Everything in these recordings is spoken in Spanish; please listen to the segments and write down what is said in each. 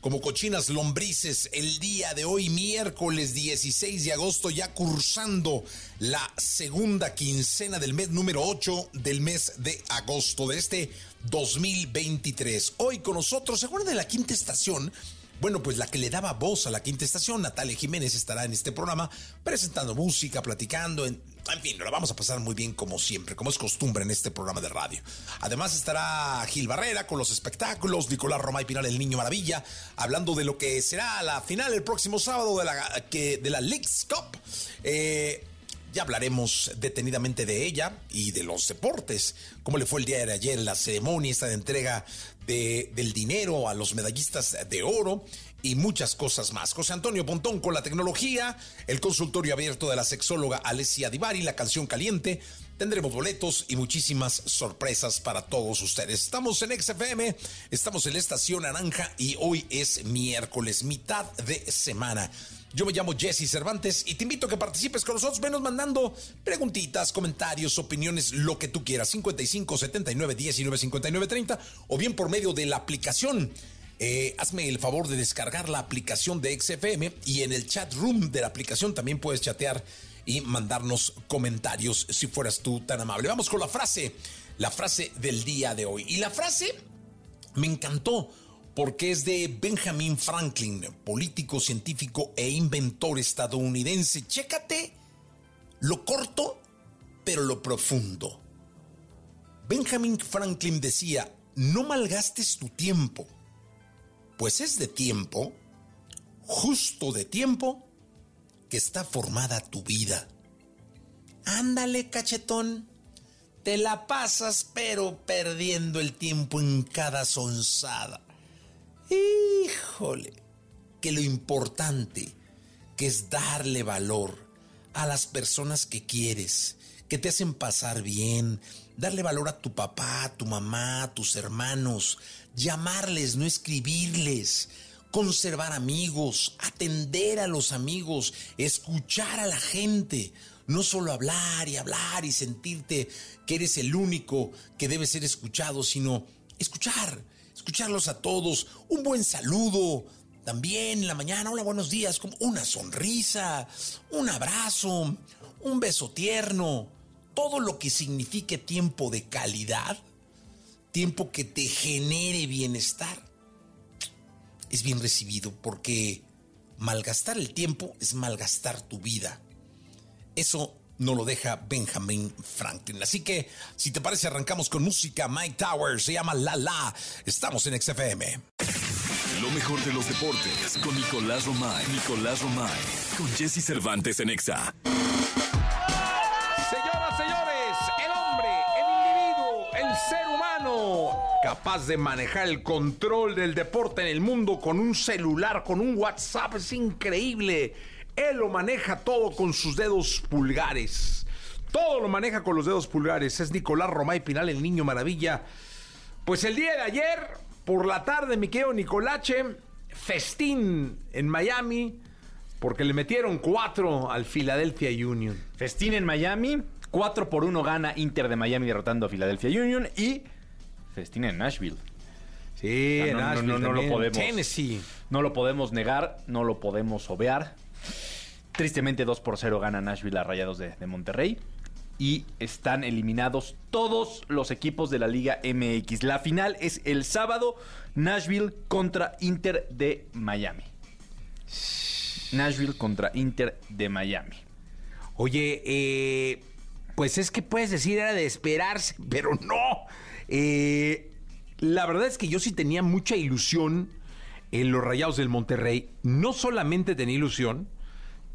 como cochinas lombrices, el día de hoy, miércoles 16 de agosto, ya cursando la segunda quincena del mes número 8 del mes de agosto de este 2023. Hoy con nosotros, ¿se acuerdan de la quinta estación? Bueno, pues la que le daba voz a la quinta estación, Natalia Jiménez, estará en este programa presentando música, platicando, en, en fin, lo vamos a pasar muy bien como siempre, como es costumbre en este programa de radio. Además estará Gil Barrera con los espectáculos, Nicolás Romay Pinal, el Niño Maravilla, hablando de lo que será la final el próximo sábado de la, que, de la Leagues Cup. Eh, ya hablaremos detenidamente de ella y de los deportes, cómo le fue el día de ayer la ceremonia, esta de entrega de, del dinero a los medallistas de oro y muchas cosas más. José Antonio Pontón con la tecnología, el consultorio abierto de la sexóloga Alessia Divari, la canción caliente. Tendremos boletos y muchísimas sorpresas para todos ustedes. Estamos en XFM, estamos en la estación naranja y hoy es miércoles, mitad de semana. Yo me llamo Jesse Cervantes y te invito a que participes con nosotros. Venos mandando preguntitas, comentarios, opiniones, lo que tú quieras. 55 79 19 59 30 o bien por medio de la aplicación. Eh, hazme el favor de descargar la aplicación de XFM y en el chat room de la aplicación también puedes chatear y mandarnos comentarios si fueras tú tan amable. Vamos con la frase, la frase del día de hoy. Y la frase me encantó porque es de Benjamin Franklin, político, científico e inventor estadounidense. Chécate lo corto, pero lo profundo. Benjamin Franklin decía, no malgastes tu tiempo, pues es de tiempo, justo de tiempo, que está formada tu vida. Ándale, cachetón. Te la pasas, pero perdiendo el tiempo en cada sonzada. Híjole, que lo importante que es darle valor a las personas que quieres, que te hacen pasar bien, darle valor a tu papá, a tu mamá, a tus hermanos, llamarles, no escribirles, conservar amigos, atender a los amigos, escuchar a la gente, no solo hablar y hablar y sentirte que eres el único que debe ser escuchado, sino escuchar escucharlos a todos, un buen saludo, también en la mañana, hola, buenos días, como una sonrisa, un abrazo, un beso tierno, todo lo que signifique tiempo de calidad, tiempo que te genere bienestar, es bien recibido porque malgastar el tiempo es malgastar tu vida. Eso no lo deja Benjamin Franklin. Así que, si te parece, arrancamos con música. Mike Towers se llama La La. Estamos en XFM. Lo mejor de los deportes con Nicolás Romay. Nicolás Romay. Con Jesse Cervantes en Exa. Ser humano, capaz de manejar el control del deporte en el mundo con un celular, con un WhatsApp, es increíble. Él lo maneja todo con sus dedos pulgares. Todo lo maneja con los dedos pulgares. Es Nicolás Romay Pinal, el niño maravilla. Pues el día de ayer, por la tarde, mi Nicolache, festín en Miami, porque le metieron cuatro al Philadelphia Union. Festín en Miami, 4 por 1 gana Inter de Miami derrotando a Philadelphia Union y festín en Nashville. Sí, O sea, no, Nashville no, no, no lo podemos. Tennessee. No lo podemos negar, no lo podemos obviar. Tristemente 2 por 0 gana Nashville a Rayados de, de Monterrey. y están eliminados todos los equipos de la Liga MX. La final es el sábado, Nashville contra Inter de Miami. Nashville contra Inter de Miami. Oye, eh, pues es que puedes decir era de esperarse, pero no. Eh, la verdad es que yo sí tenía mucha ilusión en los Rayados del Monterrey. No solamente tenía ilusión,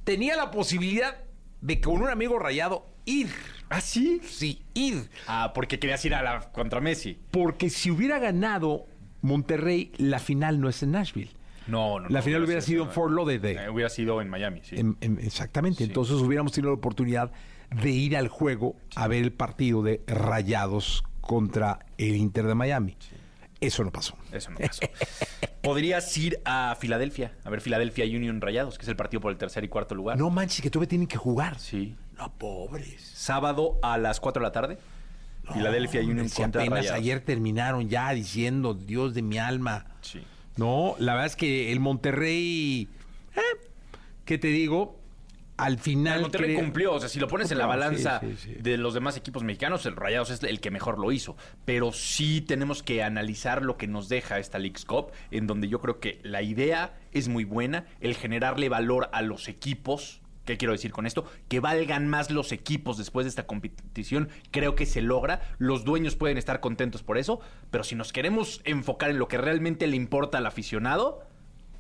tenía la posibilidad de con un amigo rayado ir. ¿Ah, sí? Sí, ir. Ah, porque querías ir a la contra Messi. Porque si hubiera ganado Monterrey, la final no es en Nashville. No, no. La no, final hubiera sido en Fort Lauderdale. Eh, hubiera sido en Miami, sí. Exactamente. Entonces hubiéramos tenido la oportunidad de ir al juego a ver el partido de Rayados contra el Inter de Miami. Eso no pasó. Eso no pasó. Podrías ir a Filadelfia, a ver Filadelfia Union Rayados, que es el partido por el tercer y cuarto lugar. No manches, que todavía tienen que jugar. Sí. No, pobres. Sábado a las 4 de la tarde. Filadelfia Hombre, Union si contra apenas Rayados. ayer terminaron ya diciendo, Dios de mi alma. Sí. No, la verdad es que el Monterrey, eh, ¿qué te digo? Al final... El Monterrey cumplió, o sea, si lo pones en la balanza sí, sí, sí. de los demás equipos mexicanos, el Rayados es el que mejor lo hizo. Pero sí tenemos que analizar lo que nos deja esta League's Cup, en donde yo creo que la idea es muy buena, el generarle valor a los equipos. ¿Qué quiero decir con esto? Que valgan más los equipos después de esta competición. Creo que se logra. Los dueños pueden estar contentos por eso. Pero si nos queremos enfocar en lo que realmente le importa al aficionado,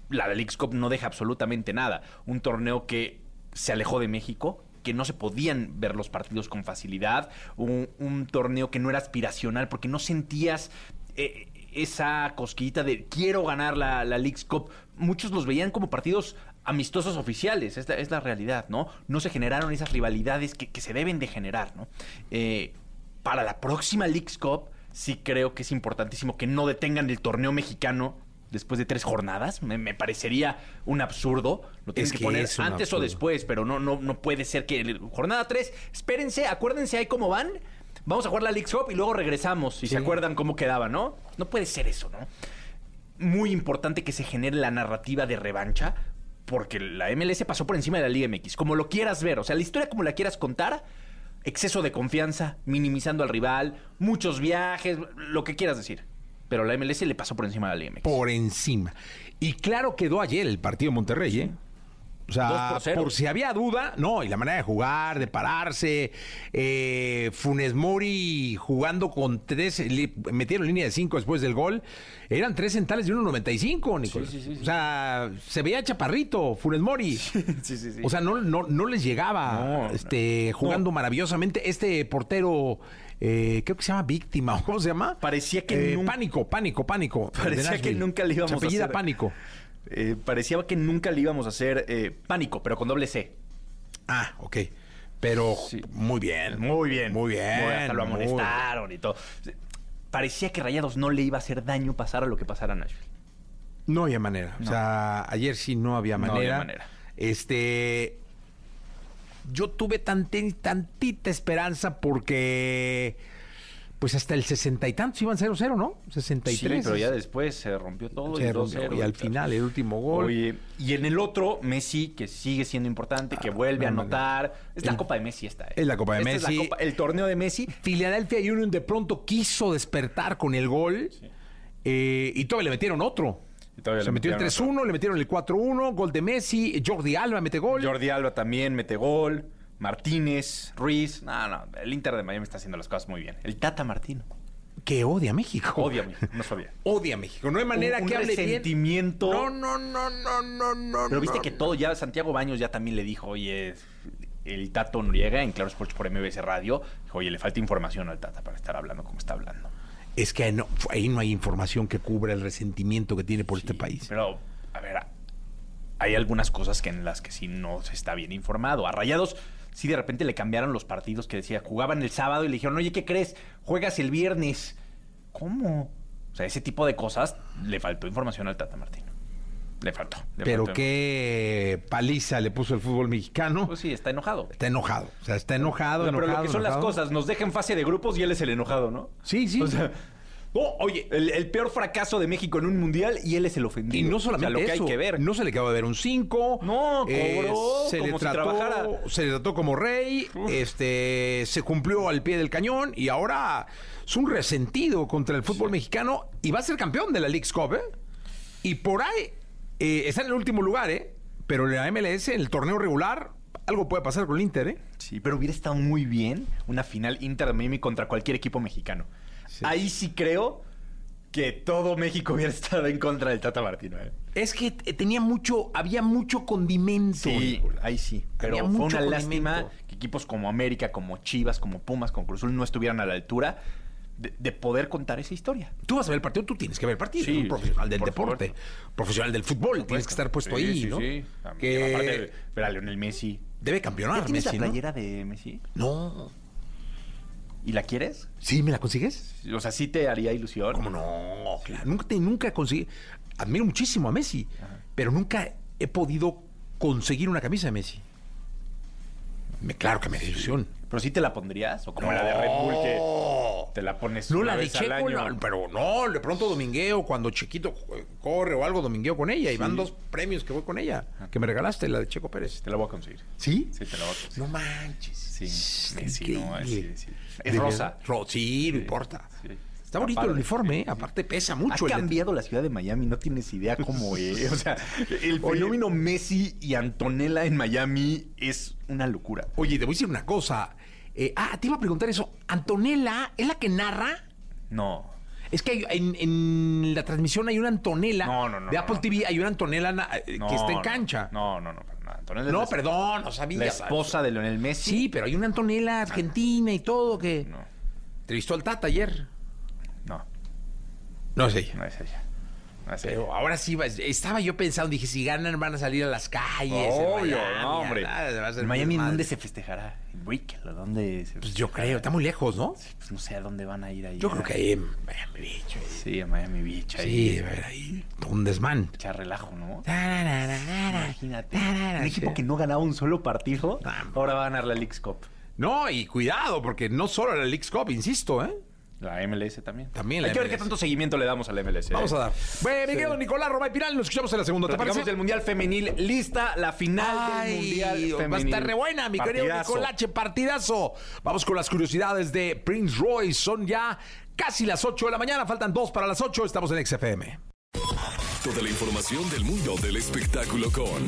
la League's Cup no deja absolutamente nada. Un torneo que se alejó de México, que no se podían ver los partidos con facilidad, un, un torneo que no era aspiracional porque no sentías eh, esa cosquillita de quiero ganar la, la Cup. Muchos los veían como partidos amistosos oficiales, es la, es la realidad, ¿no? No se generaron esas rivalidades que, que se deben de generar, ¿no? Eh, para la próxima League's Cup sí creo que es importantísimo que no detengan el torneo mexicano después de tres jornadas. Me, me parecería un absurdo. Lo tienen Es que, que poner antes o después, pero no, no, no puede ser que jornada 3, espérense, acuérdense ahí cómo van. Vamos a jugar la League's Cup y luego regresamos. Si se acuerdan cómo quedaba, ¿no? No puede ser eso, ¿no? Muy importante que se genere la narrativa de revancha. Porque la MLS pasó por encima de la Liga MX. Como lo quieras ver. O sea, la historia como la quieras contar. Exceso de confianza, minimizando al rival, muchos viajes, lo que quieras decir. Pero la MLS le pasó por encima de la Liga MX. por encima. Y claro quedó ayer el partido Monterrey, ¿eh? O sea, por si había duda, no, y la manera de jugar, de pararse, eh, Funes Mori jugando con tres, metieron línea de cinco después del gol, eran tres centales de 1.95, Nicolás. sí, sí, sí. O sea, se veía chaparrito, Funes Mori. O sea, no, no, no les llegaba No, este, jugando maravillosamente. Este portero, eh, creo que se llama Víctima, ¿o ¿cómo se llama? Parecía que Eh, nun- Pánico, pánico, pánico. Parecía que nunca le íbamos Se a apellida hacer. Pánico. Eh, parecía que nunca le íbamos a hacer eh, pánico, pero con doble C. Ah, ok. Pero Sí. muy bien. Muy bien. Muy bien. Muy- hasta lo muy- amonestaron y todo. Parecía que Rayados no le iba a hacer daño pasar a lo que pasara a Nashville. No había manera. O sea, ayer sí no había No manera. había manera. Este. Yo tuve tante- tantita esperanza porque. Pues hasta el sesenta y tantos iban 0-0, ¿no? 63. Sí, pero ya después se rompió todo. Se y rompió, 2-0 y al final, el último gol. Oye, y en el otro, Messi, que sigue siendo importante, que vuelve a no, anotar. Es la Copa de Messi esta. ¿eh? es la Copa de Esta Messi. Es la Copa- el torneo de Messi. Philadelphia Union de pronto quiso despertar con el gol. eh, y todavía le metieron otro. Se le metió el metieron 3-1, le metieron el 4-1, gol de Messi, Jordi Alba mete gol. Jordi Alba también mete gol. Martínez, Ruiz. No, no, el Inter de Miami está haciendo las cosas muy bien. El Tata Martino. que odia a México. Odia a México, no sabía. Odia a México. No hay manera Un- un que hable resentimiento. No, no, no, no, no, no. Pero viste no, que todo ya, Santiago Baños ya también le dijo, oye, el Tato Noriega en Claro Sports por MBS Radio, dijo, oye, le falta información al Tata para estar hablando como está hablando. Es que no, ahí no hay información que cubra el resentimiento que tiene por este país. Pero, a ver, hay algunas cosas que en las que sí no se está bien informado. A Rayados, sí de repente le cambiaron los partidos que decía, jugaban el sábado y le dijeron, oye, ¿qué crees? Juegas el viernes. ¿Cómo? O sea, ese tipo de cosas le faltó información al Tata Martino. Le faltó. le Pero faltó. qué paliza le puso el fútbol mexicano. Pues sí, está enojado. Está enojado. O sea, está enojado, O sea, pero enojado. lo que son las enojado. cosas, nos deja en fase de grupos y él es el enojado, ¿no? Sí, sí. O sea, No, oye, El, el peor fracaso de México en un mundial y él es el ofendido. y no solamente O sea, lo que eso, hay que ver. no se le acaba de ver un 5. No, cobró se le como si trató, trabajara. se le trató como rey, este se cumplió al pie del cañón y ahora es un resentido contra el fútbol mexicano y va a ser campeón de la League's Cup, ¿eh? Y por ahí eh, está en el último lugar, ¿eh? Pero en la MLS, en el torneo regular, algo puede pasar con el Inter, ¿eh? Sí, pero hubiera estado muy bien una final Inter de Miami contra cualquier equipo mexicano. Ahí sí creo que todo México hubiera estado en contra del Tata Martino. ¿eh? Es que eh, tenía mucho, había mucho condimento. Sí, ahí sí. Pero Había fue una condimento. lástima que equipos como América, como Chivas, como Pumas, como Cruz Azul no estuvieran a la altura de, de poder contar esa historia. Tú vas a ver el partido, tú tienes que ver el partido. Sí, un profesional sí, del por deporte, profesional del fútbol, tienes que estar puesto Sí, ahí, ¿no? sí. Que Aparte, ver a Lionel Messi. debe ¿Ya campeonar tienes Messi, la ¿no? playera de Messi? No. ¿Y la quieres? ¿Sí me la consigues? O sea, sí te haría ilusión. ¿Cómo no? Claro, nunca, te- nunca conseguí. Admiro muchísimo a Messi, pero nunca he podido conseguir una camisa de Messi. Me, claro que me da ilusión. ¿Pero sí te la pondrías? ¿O como la de Red Bull que te la pones No, una la de vez al Checo, año? pero no, de pronto domingueo, cuando Chiquito corre o algo, domingueo con ella. Y van dos premios que voy con ella, que me regalaste, la de Checo Pérez. Te la voy a conseguir. ¿Sí? Sí, te la voy a conseguir. No manches. Sí, Messi, no, sí, sí. Es rosa. Ro- sí, no importa. sí. Está bonito el uniforme, ¿eh? aparte pesa Ha mucho. el de- cambiado la ciudad de Miami, no tienes idea cómo es. O sea, el Oye. fenómeno Messi y Antonella en Miami es una locura. Oye, te voy a decir una cosa. Eh, ah, te iba a preguntar eso. ¿Antonella es la que narra? No. Es que hay- en, en la transmisión hay una Antonella. No, no, no, De Apple no. TV hay una Antonella eh, no, que está en no, cancha. No, no, no. No, es la- perdón, no sabía. La esposa de Leonel Messi. Sí, pero hay una Antonella argentina y todo que... No, Entrevistó al Tata ayer. no, No es ella. no es ella. Pero ahora sí, estaba yo pensando, dije, si ganan van a salir a las calles. Obvio, Miami, no, hombre. a ¿En Miami dónde se festejará? ¿En Brickell? ¿O ¿Dónde se Pues yo creo, está muy lejos, ¿no? Pues no sé a dónde van a ir ahí. Yo creo que ahí en Miami Beach. ahí. Sí, en Miami Beach. Ahí. Sí, debe haber ahí. Un desmán. Echar relajo, ¿no? Imagínate. Un equipo que no ganaba un solo partido, ahora va a ganar la League's Cup. No, y cuidado, porque no solo la League's Cup, insisto, ¿eh? La MLS también. También la Hay que ver qué tanto seguimiento le damos a la MLS. Vamos ¿eh? a dar. Bueno, mi querido Nicolás Roma y Piral, nos escuchamos en la segunda, ¿te parece? del Mundial Femenil. Lista la final del Mundial Ay, Femenil. va a estar re buena, mi querido Partidazo. Nicolache, partidazo. Vamos con las curiosidades de Prince Royce. Son ya casi las 8 de la mañana, faltan dos para las 8, estamos en XFM. Toda la información del mundo del espectáculo con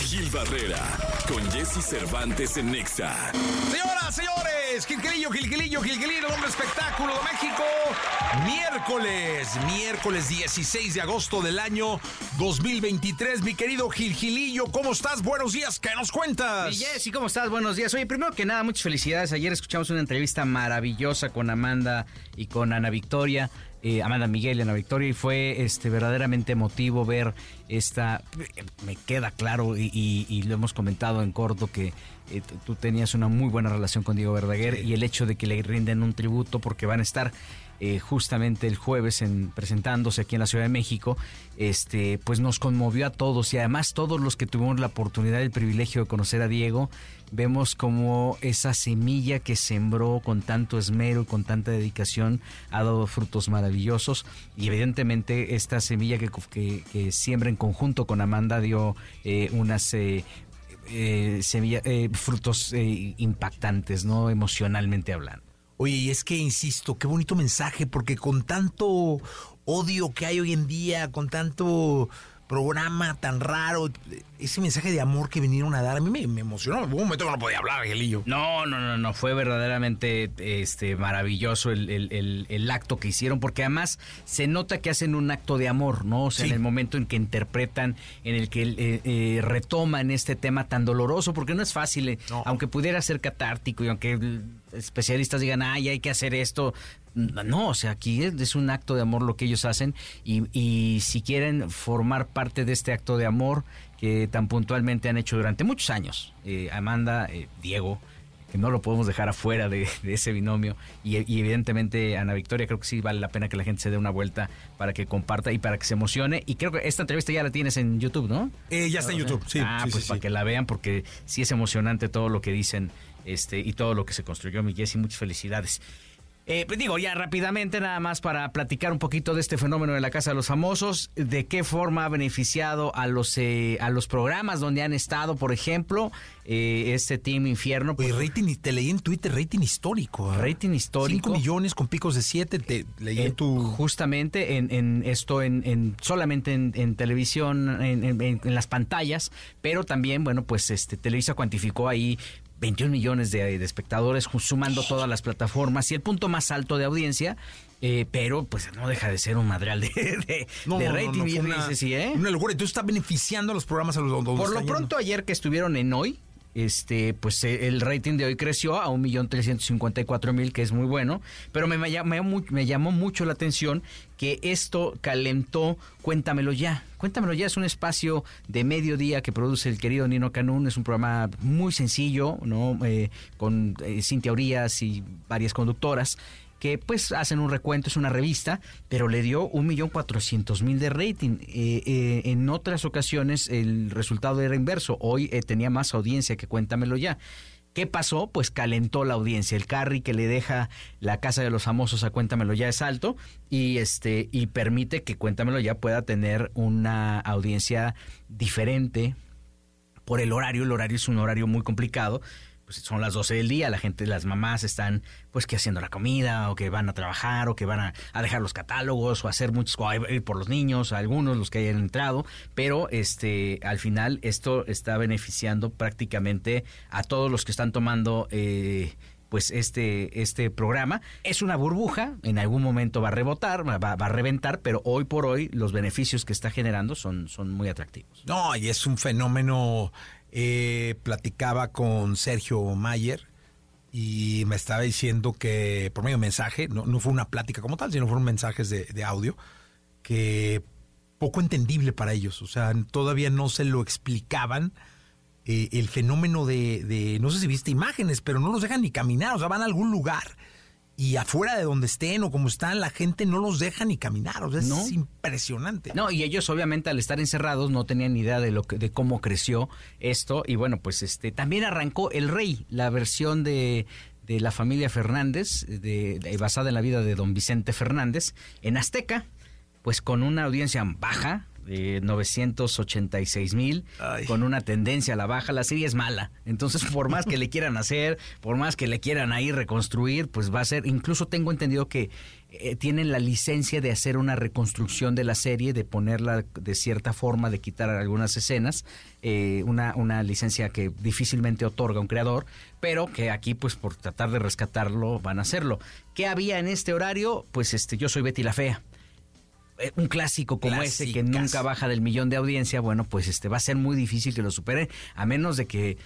Gil Barrera, con Jesse Cervantes en Nexa. Señoras, señores, Gilquilillo, Gilquilillo, Gilquilillo, el hombre espectáculo de México. Miércoles, miércoles 16 de agosto del año 2023. Mi querido Gilgilillo, ¿cómo estás? Buenos días, ¿qué nos cuentas? Y Jessy, ¿cómo estás? Buenos días. Oye, primero que nada, muchas felicidades. Ayer escuchamos una entrevista maravillosa con Amanda y con Ana Victoria. Eh, Amanda Miguel y Ana Victoria, y fue este, verdaderamente emotivo ver esta. Me queda claro, y, y- y lo hemos comentado en corto, que eh, tú tenías una muy buena relación con Diego Verdaguer, y el hecho de que le rinden un tributo, porque van a estar eh, justamente el jueves en, presentándose aquí en la Ciudad de México, este, pues nos conmovió a todos y además todos los que tuvimos la oportunidad y el privilegio de conocer a Diego, vemos como esa semilla que sembró con tanto esmero con tanta dedicación ha dado frutos maravillosos y evidentemente esta semilla que, que, siembra en conjunto con Amanda dio eh, unas... eh, eh, semilla- eh, frutos impactantes, ¿no? Emocionalmente hablando. Oye, y es que insisto, qué bonito mensaje, porque con tanto odio que hay hoy en día, con tanto programa tan raro, ese mensaje de amor que vinieron a dar, a mí me, me emocionó. Hubo un momento que no podía hablar, Angelillo. No, no, no, no, fue verdaderamente este, maravilloso el, el- el- el acto que hicieron, porque además se nota que hacen un acto de amor, ¿no? O sea, Sí. en el momento en que interpretan, en el que eh, eh, retoman este tema tan doloroso, porque no es fácil, eh, No. aunque pudiera ser catártico y aunque especialistas digan, ay, hay que hacer esto. No, o sea, aquí es, un acto de amor lo que ellos hacen y, y si quieren formar parte de este acto de amor que tan puntualmente han hecho durante muchos años, eh, Amanda, eh, Diego, que no lo podemos dejar afuera de, de ese binomio. Y, y evidentemente Ana Victoria, creo que sí vale la pena que la gente se dé una vuelta para que comparta y para que se emocione. Y creo que esta entrevista ya la tienes en YouTube, ¿no? Eh, ya está en YouTube, sí. Ah, sí, pues sí, para sí. que la vean porque sí es emocionante todo lo que dicen este y todo lo que se construyó. Mi Jessy, muchas felicidades. Eh, pues digo, ya rápidamente, nada más para platicar un poquito de este fenómeno de la Casa de los Famosos, de qué forma ha beneficiado a los, eh, a los programas donde han estado, por ejemplo, eh, este Team Infierno. Oye, pues, rating, te leí en Twitter, rating histórico. ¿eh? Rating histórico. 5 millones con picos de 7, te leí en en- tu... Justamente en, en esto, en, en- solamente en, en televisión, en las pantallas, pero también, bueno, pues este Televisa cuantificó ahí 21 millones de, de espectadores, sumando todas las plataformas y el punto más alto de audiencia, eh, pero pues no deja de ser un madreal de, de, No, de no, no, rating. no, y fue una, dices, sí, ¿eh? una locura. Entonces está beneficiando a los programas a los donde Por lo pronto, ayer que estuvieron en hoy, este, pues eh, el rating de hoy creció a 1.354.000, que es muy bueno, pero me, me me llamó mucho la atención que esto calentó Cuéntamelo Ya. Cuéntamelo Ya es un espacio de mediodía que produce el querido Nino Canún, es un programa muy sencillo, ¿no? Eh, con eh, Cintia Urias y varias conductoras que pues hacen un recuento, es una revista, pero le dio un millón cuatrocientos mil de rating. Eh, eh, en otras ocasiones el resultado era inverso. Hoy eh, tenía más audiencia que Cuéntamelo ya. ¿Qué pasó? Pues calentó la audiencia. El carry que le deja la casa de los famosos a Cuéntamelo ya es alto y este y permite que Cuéntamelo ya pueda tener una audiencia diferente por el horario. El horario es un horario muy complicado. Pues son las 12 del día, la gente, las mamás están pues que haciendo la comida o que van a trabajar o que van a, dejar los catálogos o a hacer muchos o ir por los niños, algunos los que hayan entrado, pero este al final esto está beneficiando prácticamente a todos los que están tomando eh, pues este, este programa. Es una burbuja, en algún momento va a rebotar, va, va a reventar, pero hoy por hoy los beneficios que está generando son, son muy atractivos. No, y es un fenómeno. Eh, platicaba con Sergio Mayer y me estaba diciendo que por medio de mensaje, no, no fue una plática como tal, sino fueron mensajes de, audio, que poco entendible para ellos. O sea, todavía no se lo explicaban. eh, el fenómeno de, no sé si viste imágenes, pero no los dejan ni caminar, o sea, van a algún lugar y afuera de donde estén o como están, la gente no los deja ni caminar, o sea, No. es impresionante. No, y ellos obviamente al estar encerrados no tenían ni idea de lo que, de cómo creció esto y bueno, pues este también arrancó El Rey, la versión de de la familia Fernández, de, de- basada en la vida de don Vicente Fernández, en Azteca, pues con una audiencia baja, de 986 mil, con una tendencia a la baja, la serie es mala. Entonces, por más que le quieran hacer, por más que le quieran ahí reconstruir, pues va a ser, incluso tengo entendido que eh, tienen la licencia de hacer una reconstrucción de la serie, de ponerla de cierta forma, de quitar algunas escenas, eh, una, una licencia que difícilmente otorga un creador, pero que aquí, pues por tratar de rescatarlo, van a hacerlo. ¿Qué había en este horario? Pues este, yo soy Betty la Fea un clásico como ese que nunca baja del millón de audiencia, bueno, pues este va a ser muy difícil que lo supere, a menos de que,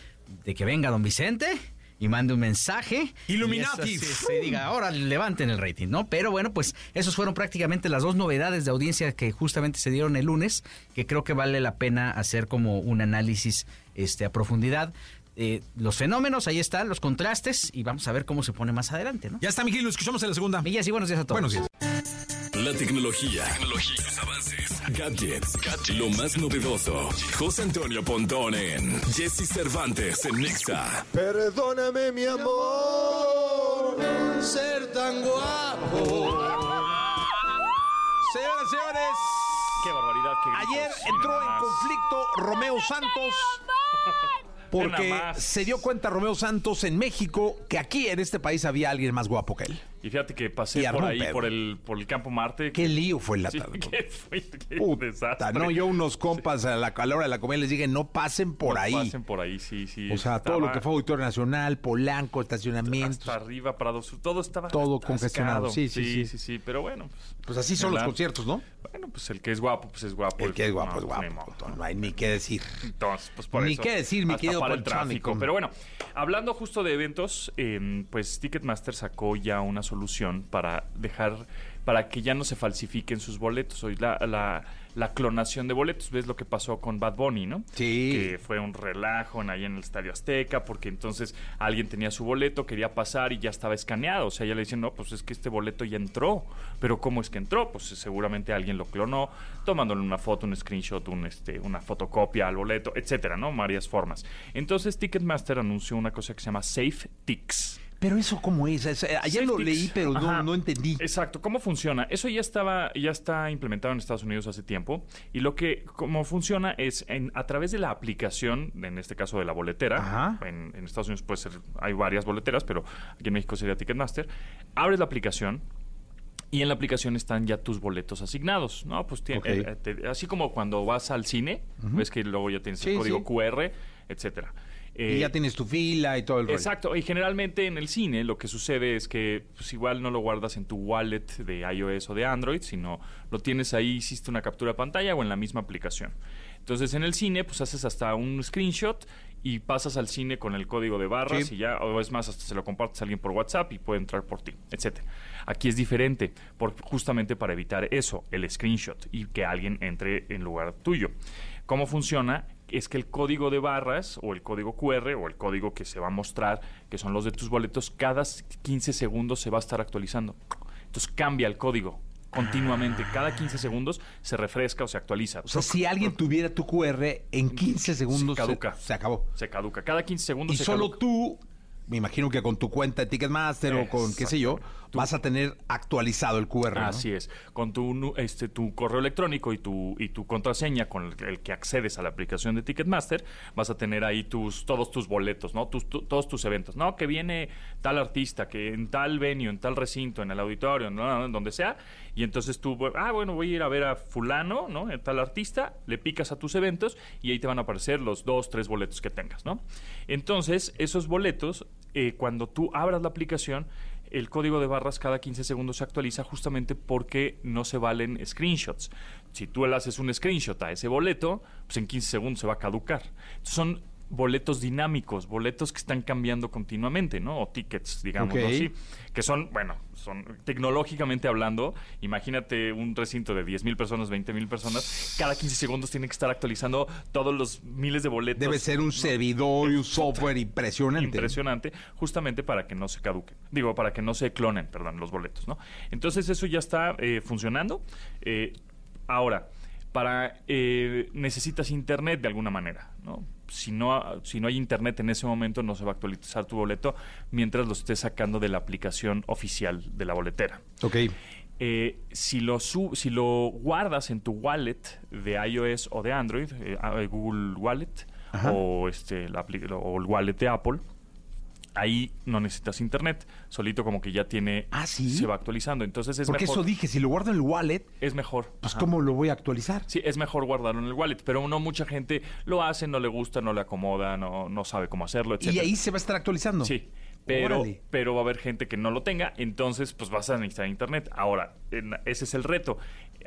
de que venga don Vicente y mande un mensaje. Illuminati. y eso se, se diga, ahora levanten el rating, ¿no? Pero bueno, pues esos fueron prácticamente las dos novedades de audiencia que justamente se dieron el lunes, que creo que vale la pena hacer como un análisis este, a profundidad. Eh, los fenómenos, ahí están, los contrastes, y vamos a ver cómo se pone más adelante, ¿no? Ya está, Miguel, lo escuchamos en la segunda. Millas y buenos días a todos. Buenos días. La tecnología, sus avances, gadgets, lo más novedoso. José Antonio Pontón en Jesse Cervantes en Nexa. Perdóname, mi amor, ser tan guapo. Señoras, señores, Qué barbaridad. Qué gritos. ayer entró en conflicto Romeo Santos. Porque se dio cuenta Romeo Santos en México que aquí en este país había alguien más guapo que él. Y fíjate que pasé por ahí, pedo. por el, por el campo Marte. Qué lío fue la Sí, tarde. qué fue, qué Puta, desastre. no, yo unos compas a la, a la hora de la comida les dije, no pasen por No ahí. Pasen por ahí, sí, sí. O sea, todo lo que fue Auditorio Nacional, Polanco, estacionamientos. Hasta arriba, Prado Sur, todo estaba Todo atascado. congestionado, sí, sí, sí, sí. pero bueno. Pues, Pues así son los conciertos, ¿no? Bueno, pues el que es guapo, pues es guapo. El que es guapo No, es pues, ni guapo. No hay ni qué decir. Entonces, pues por Ni eso. qué decir, mi querido para el tráfico. Pero bueno, hablando justo de eventos, eh, pues Ticketmaster sacó ya una solución para dejar, para que ya no se falsifiquen sus boletos. Hoy la, la, la clonación de boletos, ves lo que pasó con Bad Bunny, ¿no? Sí. Que fue un relajo en, ahí en el Estadio Azteca, porque entonces alguien tenía su boleto, quería pasar y ya estaba escaneado. O sea, ya le decían, no, pues es que este boleto ya entró. Pero ¿cómo es que entró? Pues seguramente alguien lo clonó, tomándole una foto, un screenshot, un, este, una fotocopia al boleto, etcétera, ¿no? Varias formas. Entonces Ticketmaster anunció una cosa que se llama Safe Ticks. Pero eso cómo es, Es- eh, ayer lo leí, pero no, Ajá. no entendí. Exacto, ¿cómo funciona? Eso ya estaba, ya está implementado en Estados Unidos hace tiempo. Y lo que, cómo funciona es en, a través de la aplicación, en este caso de la boletera. En, en Estados Unidos puede ser, hay varias boleteras, pero aquí en México sería Ticketmaster. Abres la aplicación. Y en la aplicación están ya tus boletos asignados, ¿no? Pues tiene- Ok. eh, eh, te- así como cuando vas al cine, ves que luego ya tienes Sí, el código sí. QR, etcétera. Y Eh, ya tienes tu fila y todo el rollo. Exacto, y generalmente en el cine lo que sucede es que pues, igual no lo guardas en tu wallet de iOS o de Android, sino lo tienes ahí, hiciste una captura de pantalla o en la misma aplicación. Entonces en el cine pues haces hasta un screenshot y pasas al cine con el código de barras Sí. y ya, o es más, hasta se lo compartes a alguien por WhatsApp y puede entrar por ti, etcétera. Aquí es diferente, por, justamente para evitar eso, el screenshot y que alguien entre en lugar tuyo. ¿Cómo funciona? Es que el código de barras o el código QR o el código que se va a mostrar, que son los de tus boletos, cada 15 segundos se va a estar actualizando. Entonces cambia el código continuamente. Cada 15 segundos se refresca o se actualiza. O sea, si alguien tuviera tu QR, en 15 segundos Se caduca. Se, acabó. se caduca. Cada 15 segundos Y se solo caduca. tú, me imagino que con tu cuenta de Ticketmaster o con qué sé yo, vas a tener actualizado el QR. ¿no? Así es. Con tu, este, tu correo electrónico y tu, y tu contraseña con el, el que accedes a la aplicación de Ticketmaster, vas a tener ahí tus, todos tus boletos, ¿no? Tus, tu- todos tus eventos. No, que viene tal artista, que en tal venue, en tal recinto, en el auditorio, ¿no? en donde sea. Y entonces tú, ah, bueno, voy a ir a ver a fulano, ¿no? En tal artista, le picas a tus eventos y ahí te van a aparecer los dos, tres boletos que tengas, ¿no? Entonces, esos boletos, eh, cuando tú abras la aplicación, el código de barras cada 15 segundos se actualiza justamente porque no se valen screenshots. Si tú le haces un screenshot a ese boleto, pues en 15 segundos se va a caducar. Son boletos dinámicos, boletos que están cambiando continuamente, ¿no? O tickets, digamos Ok. así. Que son, bueno, son tecnológicamente hablando, imagínate un recinto de 10 mil personas, 20 mil personas, cada 15 segundos tienen que estar actualizando todos los miles de boletos. Debe ser un servidor y un software impresionante. Impresionante, justamente para que no se caduquen. Digo, para que no se clonen, perdón, los boletos, ¿no? Entonces eso ya está eh, funcionando. Eh, ahora, para eh, necesitas internet de alguna manera, ¿no? Si no, si no hay internet en ese momento no se va a actualizar tu boleto mientras lo estés sacando de la aplicación oficial de la boletera. Ok. Eh, si, lo sub- si lo guardas en tu wallet de iOS o de Android, eh, Google Wallet o, este, la o el wallet de Apple, ahí no necesitas internet, solito como que ya tiene, Ah, ¿sí? se va actualizando. Entonces es Porque mejor. eso dije, si lo guardo en el wallet, es mejor. pues Ajá. ¿cómo lo voy a actualizar? Sí, es mejor guardarlo en el wallet, pero no mucha gente lo hace, no le gusta, no le acomoda, no, no sabe cómo hacerlo, etc. Y ahí se va a estar actualizando. Sí. Pero, Órale. pero va a haber gente que no lo tenga, entonces pues vas a necesitar internet. Ahora, ese es el reto.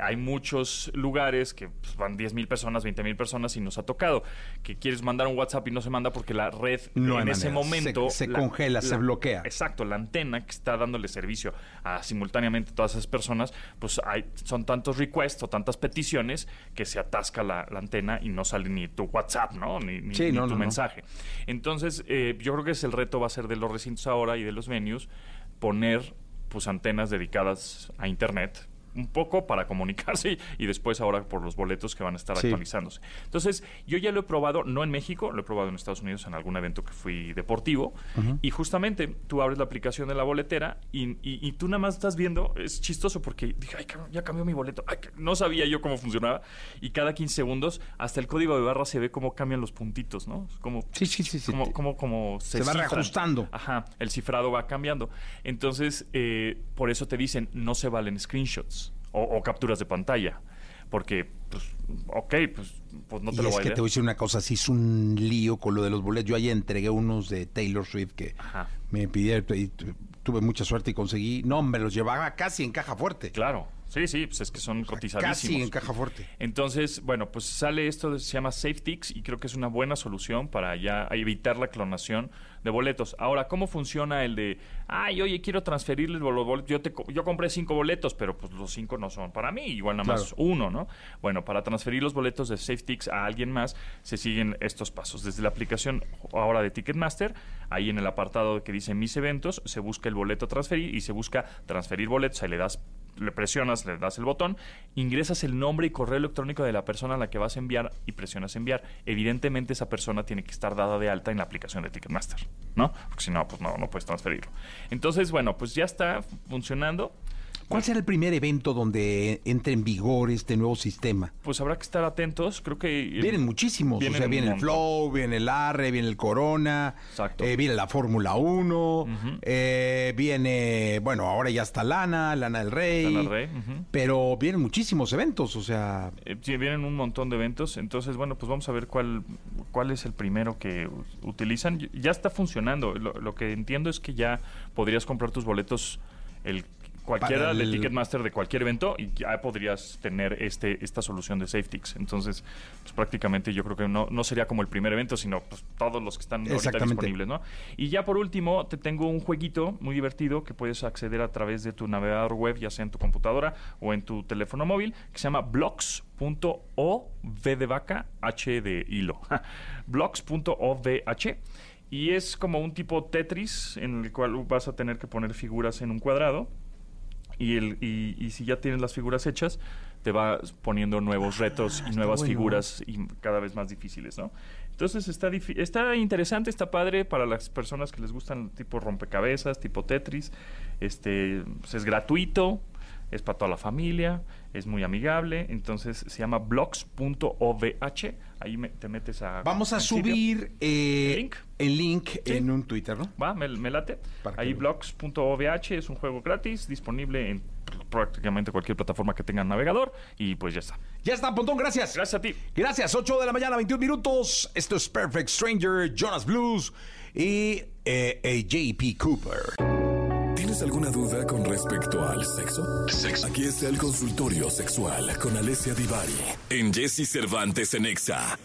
Hay muchos lugares que pues, van 10 mil personas, 20 mil personas y nos ha tocado que quieres mandar un WhatsApp y no se manda porque la red No en ese momento... Se- se congela, se bloquea. Exacto, la antena que está dándole servicio a simultáneamente todas esas personas, pues hay, son tantos requests o tantas peticiones que se atasca la, la antena y no sale ni tu WhatsApp, ¿no? Ni, ni- Sí, ni no, tu no. mensaje. Entonces, eh, yo creo que es el reto va a ser de los recintos ahora y de los venues poner pues antenas dedicadas a internet un poco para comunicarse y, y después ahora por los boletos que van a estar Sí. actualizándose. Entonces, yo ya lo he probado, no en México, lo he probado en Estados Unidos en algún evento que fui deportivo y justamente tú abres la aplicación de la boletera y, y- y tú nada más estás viendo, es chistoso porque dije, ay, cabrón, ya cambió mi boleto, Ay, no sabía yo cómo funcionaba y cada 15 segundos hasta el código de barra se ve cómo cambian los puntitos, ¿no? Como, Sí, sí, sí, sí. como, como, como Se va reajustando. Ajá, el cifrado va cambiando. Entonces, eh, por eso te dicen, no se valen screenshots o, o capturas de pantalla. Porque, pues, ok, pues, pues no te y lo es voy a que leer. te voy a decir una cosa, sí es un lío con lo de los boletos. Yo ayer entregué unos de Taylor Swift que Ajá. me pidieron y tu- tuve mucha suerte y conseguí. No, me los llevaba casi en caja fuerte. Claro, sí, sí, pues es que son cotizadísimos. Casi en caja fuerte. Entonces, bueno, pues sale esto, se llama SafeTix y creo que es una buena solución para ya evitar la clonación de boletos. Ahora, ¿cómo funciona el de, ay, oye, quiero transferirles los boletos? Yo, te, yo compré cinco boletos, pero pues los cinco no son para mí, igual nada más uno, ¿no? Bueno, para transferir los boletos de SafeTix a alguien más, se siguen estos pasos. Desde la aplicación ahora de Ticketmaster, ahí en el apartado que dice mis eventos, se busca el boleto a transferir y se busca transferir boletos, ahí le das le presionas, le das el botón, ingresas el nombre y correo electrónico de la persona a la que vas a enviar y presionas enviar. Evidentemente esa persona tiene que estar dada de alta en la aplicación de Ticketmaster, ¿no? Porque si no, pues no, no puedes transferirlo. Entonces, bueno, pues ya está funcionando. ¿Cuál será el primer evento donde entre en vigor este nuevo sistema? Pues habrá que estar atentos. Creo que. Vienen muchísimos. Vienen o sea, viene el. Flow, viene el Arre, viene el Corona. Exacto. eh, viene la Fórmula 1. eh, viene, bueno, ahora ya está Lana, Lana del Rey. Lana del Rey, ujú. Pero vienen muchísimos eventos, o sea. Eh, sí, vienen un montón de eventos, entonces bueno, pues vamos a ver cuál, cuál es el primero que utilizan. Ya está funcionando, lo, lo que entiendo es que ya podrías comprar tus boletos el cualquiera Para de el- Ticketmaster de cualquier evento y ya podrías tener este esta solución de SafeTix. Entonces, pues prácticamente yo creo que no, no sería como el primer evento, sino pues todos los que están ahorita disponibles, ¿no? Y ya por último, te tengo un jueguito muy divertido que puedes acceder a través de tu navegador web, ya sea en tu computadora o en tu teléfono móvil, que se llama blocks.o v de vaca h de hilo. blocks.ovh y es como un tipo Tetris en el cual vas a tener que poner figuras en un cuadrado y, el, y, y si ya tienes las figuras hechas, te va poniendo nuevos retos y nuevas bueno. figuras y cada vez más difíciles, ¿no? Entonces está, está interesante, está padre para las personas que les gustan tipo rompecabezas, tipo Tetris. Este, pues, es gratuito, es para toda la familia, es muy amigable. Entonces se llama blocks.ovh. Ahí me- te metes a... Vamos a subir eh, ¿El link? el link Sí. en un Twitter, ¿no? Va, me, me late. Para Ahí lo- blocks.ovh es un juego gratis, disponible en prácticamente cualquier plataforma que tenga navegador y pues ya está. Ya está, Pontón, gracias. Gracias a ti. Gracias, 8 de la mañana, 21 minutos. Esto es Perfect Stranger, Jonas Blues y eh, eh, JP Cooper. ¿Tienes alguna duda con respecto al sexo? Aquí está el consultorio sexual con Alessia Divari en Jesse Cervantes en Exa.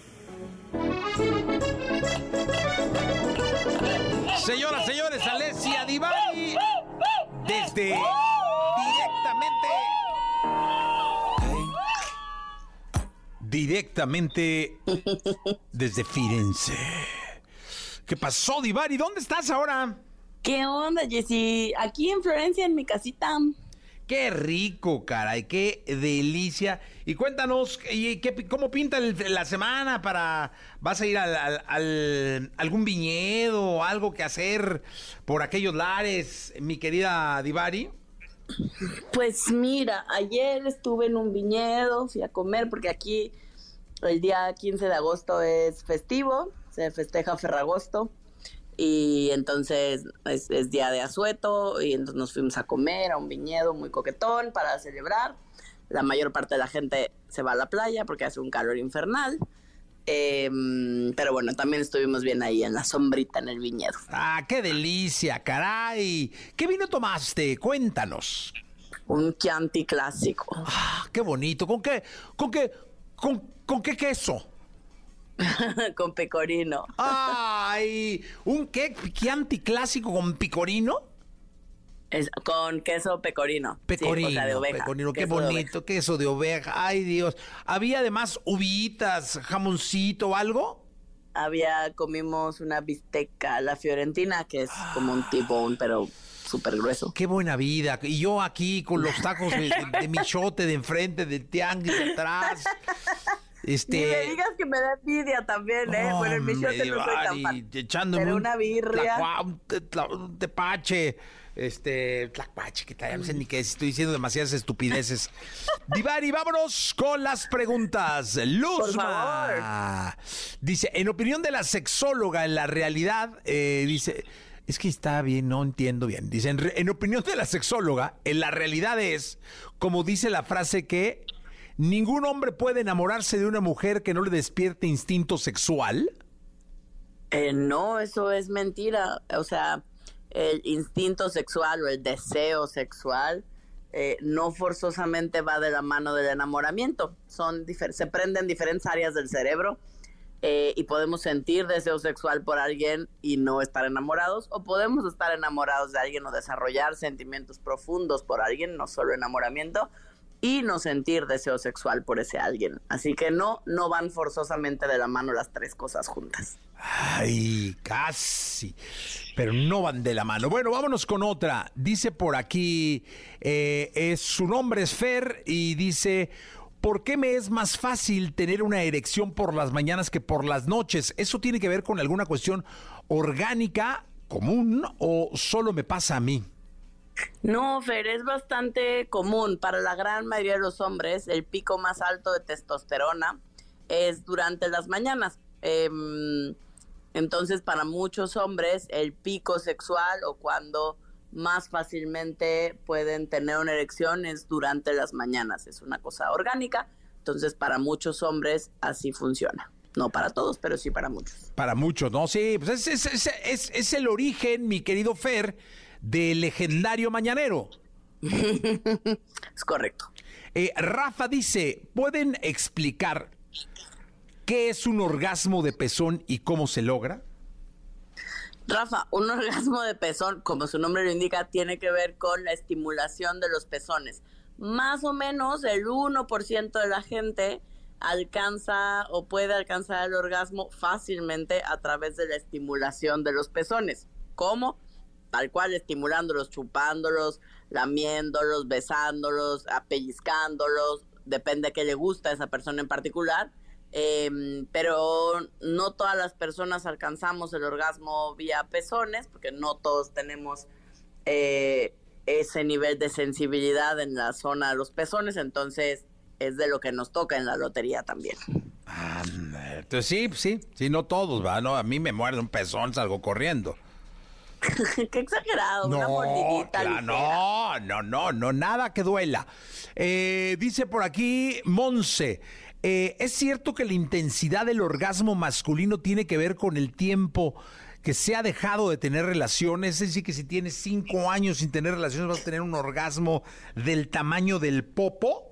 Señoras, señores, Alessia Divari desde directamente directamente desde Firenze. ¿Qué pasó, Divari? ¿Dónde estás ahora? ¿Qué onda, Jessy? Aquí en Florencia, en mi casita. Qué rico, caray, qué delicia. Y cuéntanos, ¿y qué, ¿cómo pinta el- la semana para... ¿Vas a ir al, al- al- algún viñedo o algo que hacer por aquellos lares, mi querida Divari? Pues mira, ayer estuve en un viñedo, fui a comer porque aquí el día 15 de agosto es festivo, se festeja Ferragosto y entonces es, es día de asueto y entonces nos fuimos a comer a un viñedo muy coquetón para celebrar. La mayor parte de la gente se va a la playa porque hace un calor infernal. Em, pero bueno, también estuvimos bien ahí en la sombrita en el viñedo. Ah, qué delicia, caray. ¿Qué vino tomaste? Cuéntanos. Un Chianti clásico. Ah, qué bonito. ¿Con qué? ¿Con qué? ¿Con, con qué queso? con pecorino. Ay, ¿un qué? ¿Chianti clásico con picorino? Es, con queso pecorino. Sí, Pecorino, o sea, de oveja. pecorino, qué de bonito, queso de oveja, ay Dios. ¿Había además uvitas, jamoncito o algo? Había, comimos una bisteca, la fiorentina, que es como un tibón, pero súper grueso. Qué buena vida. Y yo aquí con los tacos de, de, de michote de enfrente, del tianguis de atrás. Este. Ni me digas que me da envidia también, ¿eh? bueno, el hombre, michote no soy tan Divari, fan. Echándome Pero un una birria. un, tepache. Este, tlacuache, que tal, no sé ni qué es, estoy diciendo demasiadas estupideces. Divari, vámonos con las preguntas. Luzma. Dice, en opinión de la sexóloga, en la realidad, eh, dice, es que está bien, no entiendo bien. Dice, en, en opinión de la sexóloga, en la realidad es, como dice la frase que ningún hombre puede enamorarse de una mujer que no le despierte instinto sexual. Eh, no, eso es mentira. O sea, el instinto sexual o el deseo sexual eh, no forzosamente va de la mano del enamoramiento. Son se prenden diferentes áreas del cerebro eh, y podemos sentir deseo sexual por alguien y no estar enamorados, o podemos estar enamorados de alguien o desarrollar sentimientos profundos por alguien, no solo enamoramiento. Y no sentir deseo sexual por ese alguien. Así que no, no van forzosamente de la mano las tres cosas juntas. Ay, casi. Pero no van de la mano. Bueno, vámonos con otra. Dice por aquí, eh, es, su nombre es Fer y dice, ¿por qué me es más fácil tener una erección por las mañanas que por las noches? ¿Eso tiene que ver con alguna cuestión orgánica común o solo me pasa a mí? No, Fer, es bastante común para la gran mayoría de los hombres. El pico más alto de testosterona es durante las mañanas. Em, entonces, para muchos hombres, el pico sexual o cuando más fácilmente pueden tener una erección es durante las mañanas. Es una cosa orgánica. Entonces, para muchos hombres así funciona. No para todos, pero sí para muchos. Para muchos, ¿no? Sí, pues es, es, el origen, mi querido Fer, del legendario mañanero. es correcto. Eh, Rafa dice, ¿pueden explicar qué es un orgasmo de pezón y cómo se logra? Rafa, un orgasmo de pezón, como su nombre lo indica, tiene que ver con la estimulación de los pezones. Más o menos el 1% de la gente alcanza o puede alcanzar el orgasmo fácilmente a través de la estimulación de los pezones. ¿Cómo? Tal cual estimulándolos, chupándolos, lamiéndolos, besándolos, apellizcándolos, depende de qué le gusta a esa persona en particular. Em, pero no todas las personas alcanzamos el orgasmo vía pezones, porque no todos tenemos eh, ese nivel de sensibilidad en la zona de los pezones, entonces es de lo que nos toca en la lotería también. sí, sí, sí, no todos, va, no, a mí me muerde un pezón, salgo corriendo. Qué exagerado, no, una mordidita No, no, no, no, nada que duela. Eh, dice por aquí Monse, eh, ¿es cierto que la intensidad del orgasmo masculino tiene que ver con el tiempo que se ha dejado de tener relaciones? Es decir, que si tienes cinco años sin tener relaciones vas a tener un orgasmo del tamaño del popo.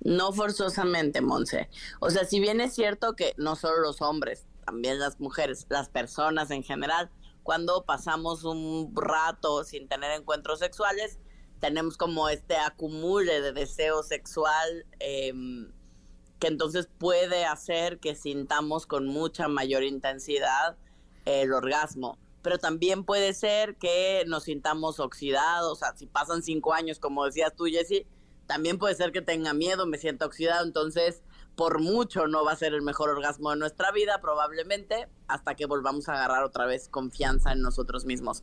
No forzosamente, Monse. O sea, si bien es cierto que no solo los hombres, también las mujeres, las personas en general, cuando pasamos un rato sin tener encuentros sexuales, tenemos como este acumule de deseo sexual em, que entonces puede hacer que sintamos con mucha mayor intensidad el orgasmo. Pero también puede ser que nos sintamos oxidados, o sea, si pasan cinco años, como decías tú, Jessy, también puede ser que tenga miedo, me sienta oxidado, entonces por mucho no va a ser el mejor orgasmo de nuestra vida, probablemente, hasta que volvamos a agarrar otra vez confianza en nosotros mismos.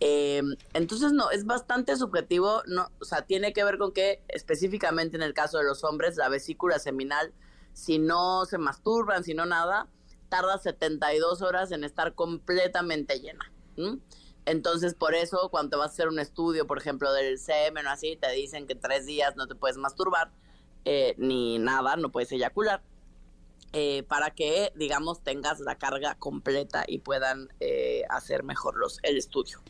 Em, entonces, no, es bastante subjetivo, no, o sea, tiene que ver con que específicamente en el caso de los hombres, la vesícula seminal, si no se masturban, si no nada, tarda 72 horas en estar completamente llena. Entonces, por eso, cuando vas a hacer un estudio, por ejemplo, del semen o así, te dicen que tres días no te puedes masturbar eh, ni nada, no puedes eyacular, eh, para que, digamos, tengas la carga completa y puedan eh, hacer mejor los, el estudio.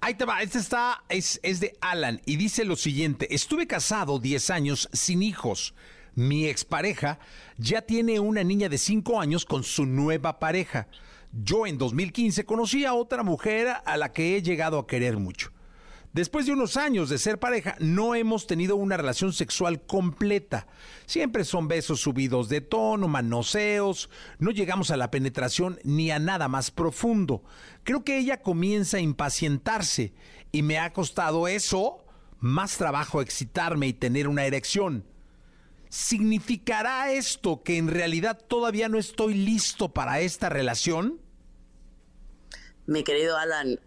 Ahí te va, este está, es, es de Alan y dice lo siguiente, estuve casado 10 años sin hijos. Mi expareja ya tiene una niña de 5 años con su nueva pareja. Yo en 2015 conocí a otra mujer a la que he llegado a querer mucho. Después de unos años de ser pareja, no hemos tenido una relación sexual completa. Siempre son besos subidos de tono, manoseos, no llegamos a la penetración ni a nada más profundo. Creo que ella comienza a impacientarse y me ha costado eso más trabajo excitarme y tener una erección. ¿Significará esto que en realidad todavía no estoy listo para esta relación? Mi querido Alan,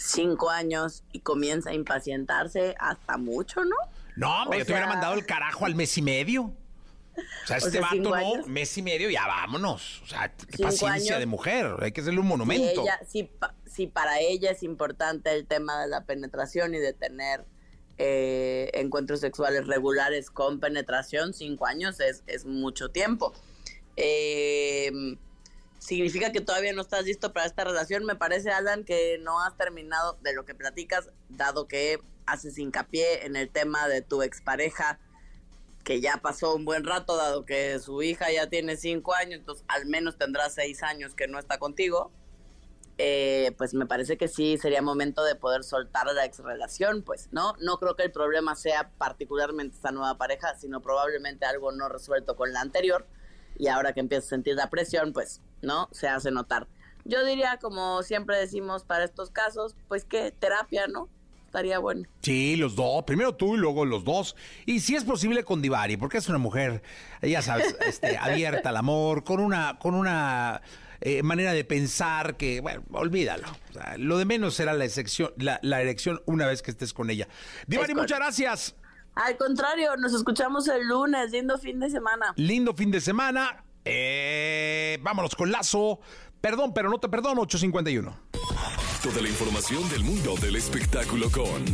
cinco años y comienza a impacientarse hasta mucho, ¿no? No, me yo te hubiera mandado el carajo al mes y medio. O sea, este vato no, mes y medio, ya vámonos. O sea, qué paciencia de mujer, hay que hacerle un monumento. Si, para ella es importante el tema de la penetración y de tener eh, encuentros sexuales regulares con penetración, cinco años es, es mucho tiempo. Eh, significa que todavía no estás listo para esta relación. Me parece, Alan, que no has terminado de lo que platicas, dado que haces hincapié en el tema de tu expareja, que ya pasó un buen rato, dado que su hija ya tiene cinco años, entonces al menos tendrá seis años que no está contigo. eh, pues me parece que sí sería momento de poder soltar la ex relación, pues, ¿no? No creo que el problema sea particularmente esta nueva pareja, sino probablemente algo no resuelto con la anterior y ahora que empieza a sentir la presión, pues, ¿no? Se hace notar. Yo diría, como siempre decimos para estos casos, pues que terapia, ¿no? Estaría bueno. Sí, los dos. Primero tú y luego los dos. Y si es posible con Divari, porque es una mujer, ya sabes, este, abierta al amor, con una, con una eh, manera de pensar que, bueno, olvídalo. O sea, lo de menos será la, excepción, la, la erección una vez que estés con ella. Divari, muchas gracias. Al contrario, nos escuchamos el lunes, lindo fin de semana. Lindo fin de semana. Eh, vámonos con Lazo. Perdón, pero no te perdono, 851. Toda la información del mundo del espectáculo con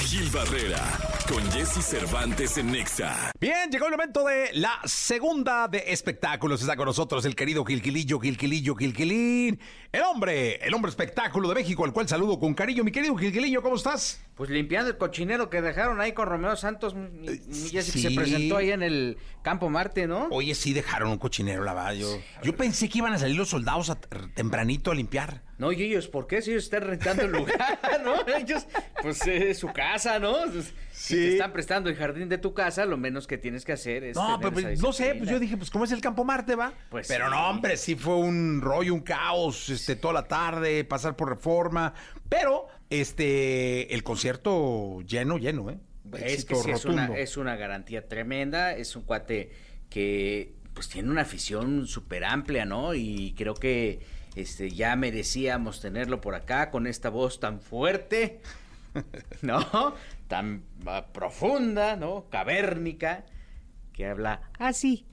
Gil Barrera, con Jesse Cervantes en Nexa. Bien, llegó el momento de la segunda de espectáculos. Está con nosotros el querido Gilquilillo, Gilquilillo, Gilquilín. El hombre, el hombre espectáculo de México, al cual saludo con cariño. Mi querido Gilquilillo, ¿cómo estás? Pues limpiando el cochinero que dejaron ahí con Romeo Santos, mi, que sí. se presentó ahí en el Campo Marte, ¿no? Oye, sí dejaron un cochinero, la verdad. Yo, yo pensé que iban a salir los soldados a- tempranito a limpiar. No, y ellos, ¿por qué? Si ellos están rentando el lugar, ¿no? Ellos, pues es su casa, ¿no? Pues, Si te están prestando el jardín de tu casa, lo menos que tienes que hacer es. No, pero, esa no sé, pues yo dije, pues ¿cómo es el Campo Marte, va? Pues pero sí. no, hombre, sí fue un rollo, un caos, este, toda la tarde, pasar por reforma. Pero, este, el concierto lleno, lleno, ¿eh? Es que sí, es una, es una garantía tremenda. Es un cuate que pues tiene una afición súper amplia, ¿no? Y creo que este, ya merecíamos tenerlo por acá con esta voz tan fuerte, ¿no? Tan ah, profunda, ¿no? Cavérnica, que habla así.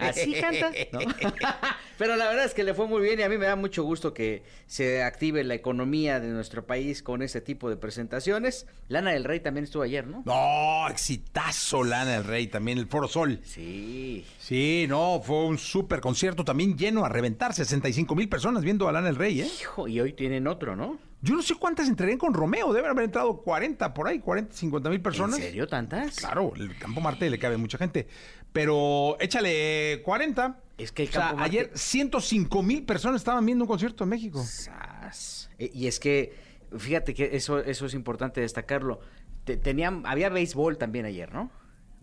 Así canta, ¿no? Pero la verdad es que le fue muy bien y a mí me da mucho gusto que se active la economía de nuestro país con este tipo de presentaciones. Lana del Rey también estuvo ayer, ¿no? No, exitazo Lana del Rey, también el Foro Sol. Sí. Sí, no, fue un súper concierto también lleno a reventar, 65 mil personas viendo a Lana del Rey, ¿eh? Hijo, y hoy tienen otro, ¿no? Yo no sé cuántas entrarían con Romeo, deben haber entrado 40 por ahí, 40, 50 mil personas. ¿En serio tantas? Claro, el Campo Marte le cabe mucha gente. Pero échale 40. Es que el O sea, Campo Marte- ayer 105 mil personas estaban viendo un concierto en México. Sas. E- Y es que, fíjate que eso, eso es importante destacarlo. Te- tenían, había béisbol también ayer, ¿no?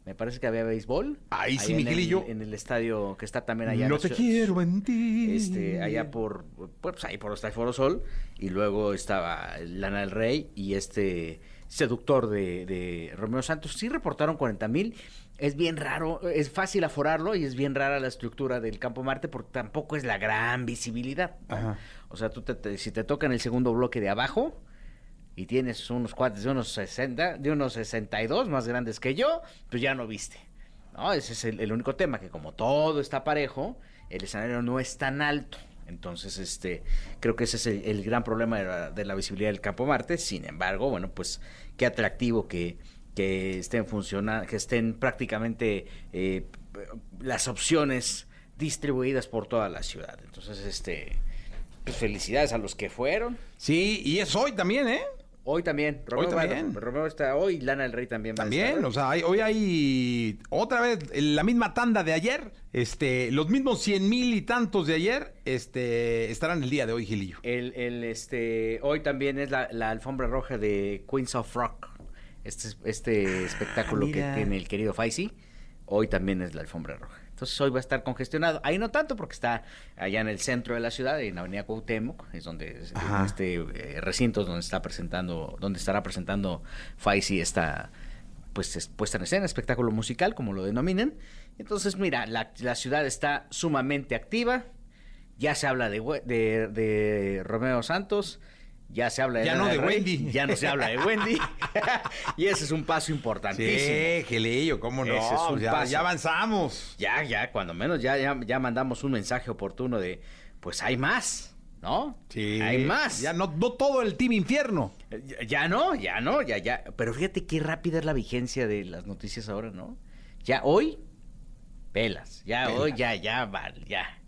Me parece que había béisbol. Ahí sí, en el- Miguelillo. En el estadio que está también allá. no en te quiero mentir. Este, allá por, pues ahí por Foro Sol. Y luego estaba Lana del Rey y este seductor de, de Romeo Santos. Sí reportaron 40 mil. Es bien raro, es fácil aforarlo y es bien rara la estructura del Campo Marte porque tampoco es la gran visibilidad. Ajá. O sea, tú te- te- si te toca en el segundo bloque de abajo y tienes unos cuates de unos 60, de unos 62 más grandes que yo, pues ya no viste. ¿no? Ese es el, único tema, que como todo está parejo, el escenario no es tan alto. Entonces, este, creo que ese es el, gran problema de la, visibilidad del Campo Marte. Sin embargo, bueno, pues qué atractivo que, que estén funcionando, que estén prácticamente eh, las opciones distribuidas por toda la ciudad. Entonces, este, pues felicidades a los que fueron. Sí, y es hoy también, ¿eh? Hoy también. Romeo, también. Romeo está hoy, Lana del Rey también va a También, estar. o sea, hay- hoy hay otra vez la misma tanda de ayer, este, los mismos 100 mil y tantos de ayer, este, estarán el día de hoy, Gilillo. El, el, este, hoy también es la, la alfombra roja de Queens of Rock. Este, es- este espectáculo que tiene el querido Faisy. Hoy también es la alfombra roja. Entonces hoy va a estar congestionado. Ahí no tanto porque está allá en el centro de la ciudad, en la avenida Cuauhtémoc, es donde es- Ajá. en este eh, recinto es donde está presentando, donde estará presentando Faisy esta pues es puesta en escena, espectáculo musical, como lo denominan. Entonces, mira, la, la ciudad está sumamente activa. Ya se habla de, de Romeo Santos. Ya se habla de Ya no de Rey, Wendy. Ya no se habla de Wendy. y ese es un paso importantísimo. Sí, Gilillo, cómo no, Ese es un ya, paso. ya avanzamos. Ya, ya, cuando menos ya, ya, ya mandamos un mensaje oportuno de, pues hay más, ¿no? Sí. Hay más. Ya no, no todo el team infierno. Ya, ya no, ya no, ya, ya. Pero fíjate qué rápida es la vigencia de las noticias ahora, ¿no? Ya hoy, velas. Ya hoy, ya, ya, vale, ya.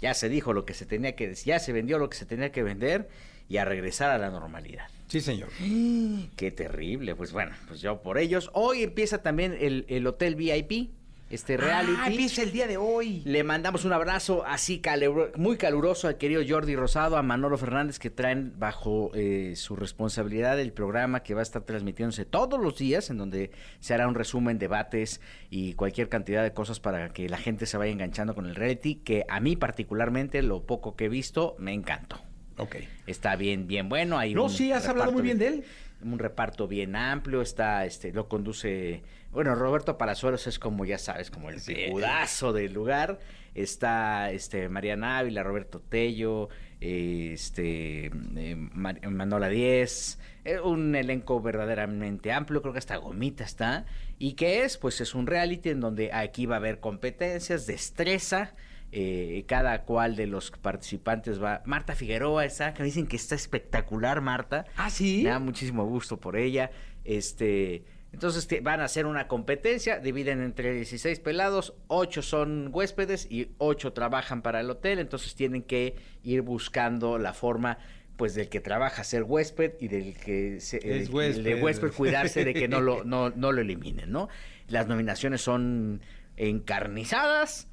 Ya se dijo lo que se tenía que decir, ya se vendió lo que se tenía que vender y a regresar a la normalidad. Sí, señor. Qué terrible, pues bueno, pues yo por ellos. Hoy empieza también el, el hotel VIP, este reality. Ah, empieza el día de hoy. Le mandamos un abrazo así caluro- muy caluroso al querido Jordi Rosado, a Manolo Fernández, que traen bajo eh, su responsabilidad el programa que va a estar transmitiéndose todos los días, en donde se hará un resumen, debates y cualquier cantidad de cosas para que la gente se vaya enganchando con el reality, que a mí particularmente, lo poco que he visto, me encantó. Ok. Está bien, bien bueno. Hay No, un sí, has hablado muy bien de él. Un reparto bien amplio, está, este, lo conduce, bueno, Roberto Palazuelos es como, ya sabes, como el figurazo del lugar. Está, este, Mariana Ávila, Roberto Tello, eh, este, eh, Mar- Manola Díez, eh, un elenco verdaderamente amplio, creo que hasta Gomita está. ¿Y qué es? Pues es un reality en donde aquí va a haber competencias, destreza, eh, cada cual de los participantes va. Marta Figueroa está, que me dicen que está espectacular, Marta. Ah, sí. Me da muchísimo gusto por ella. Este, entonces te- van a hacer una competencia, dividen entre 16 pelados, 8 son huéspedes y 8 trabajan para el hotel, entonces tienen que ir buscando la forma pues del que trabaja ser huésped y del que se, Es el- huésped. el de huésped cuidarse de que no lo, no, no lo eliminen, ¿no? Las nominaciones son encarnizadas.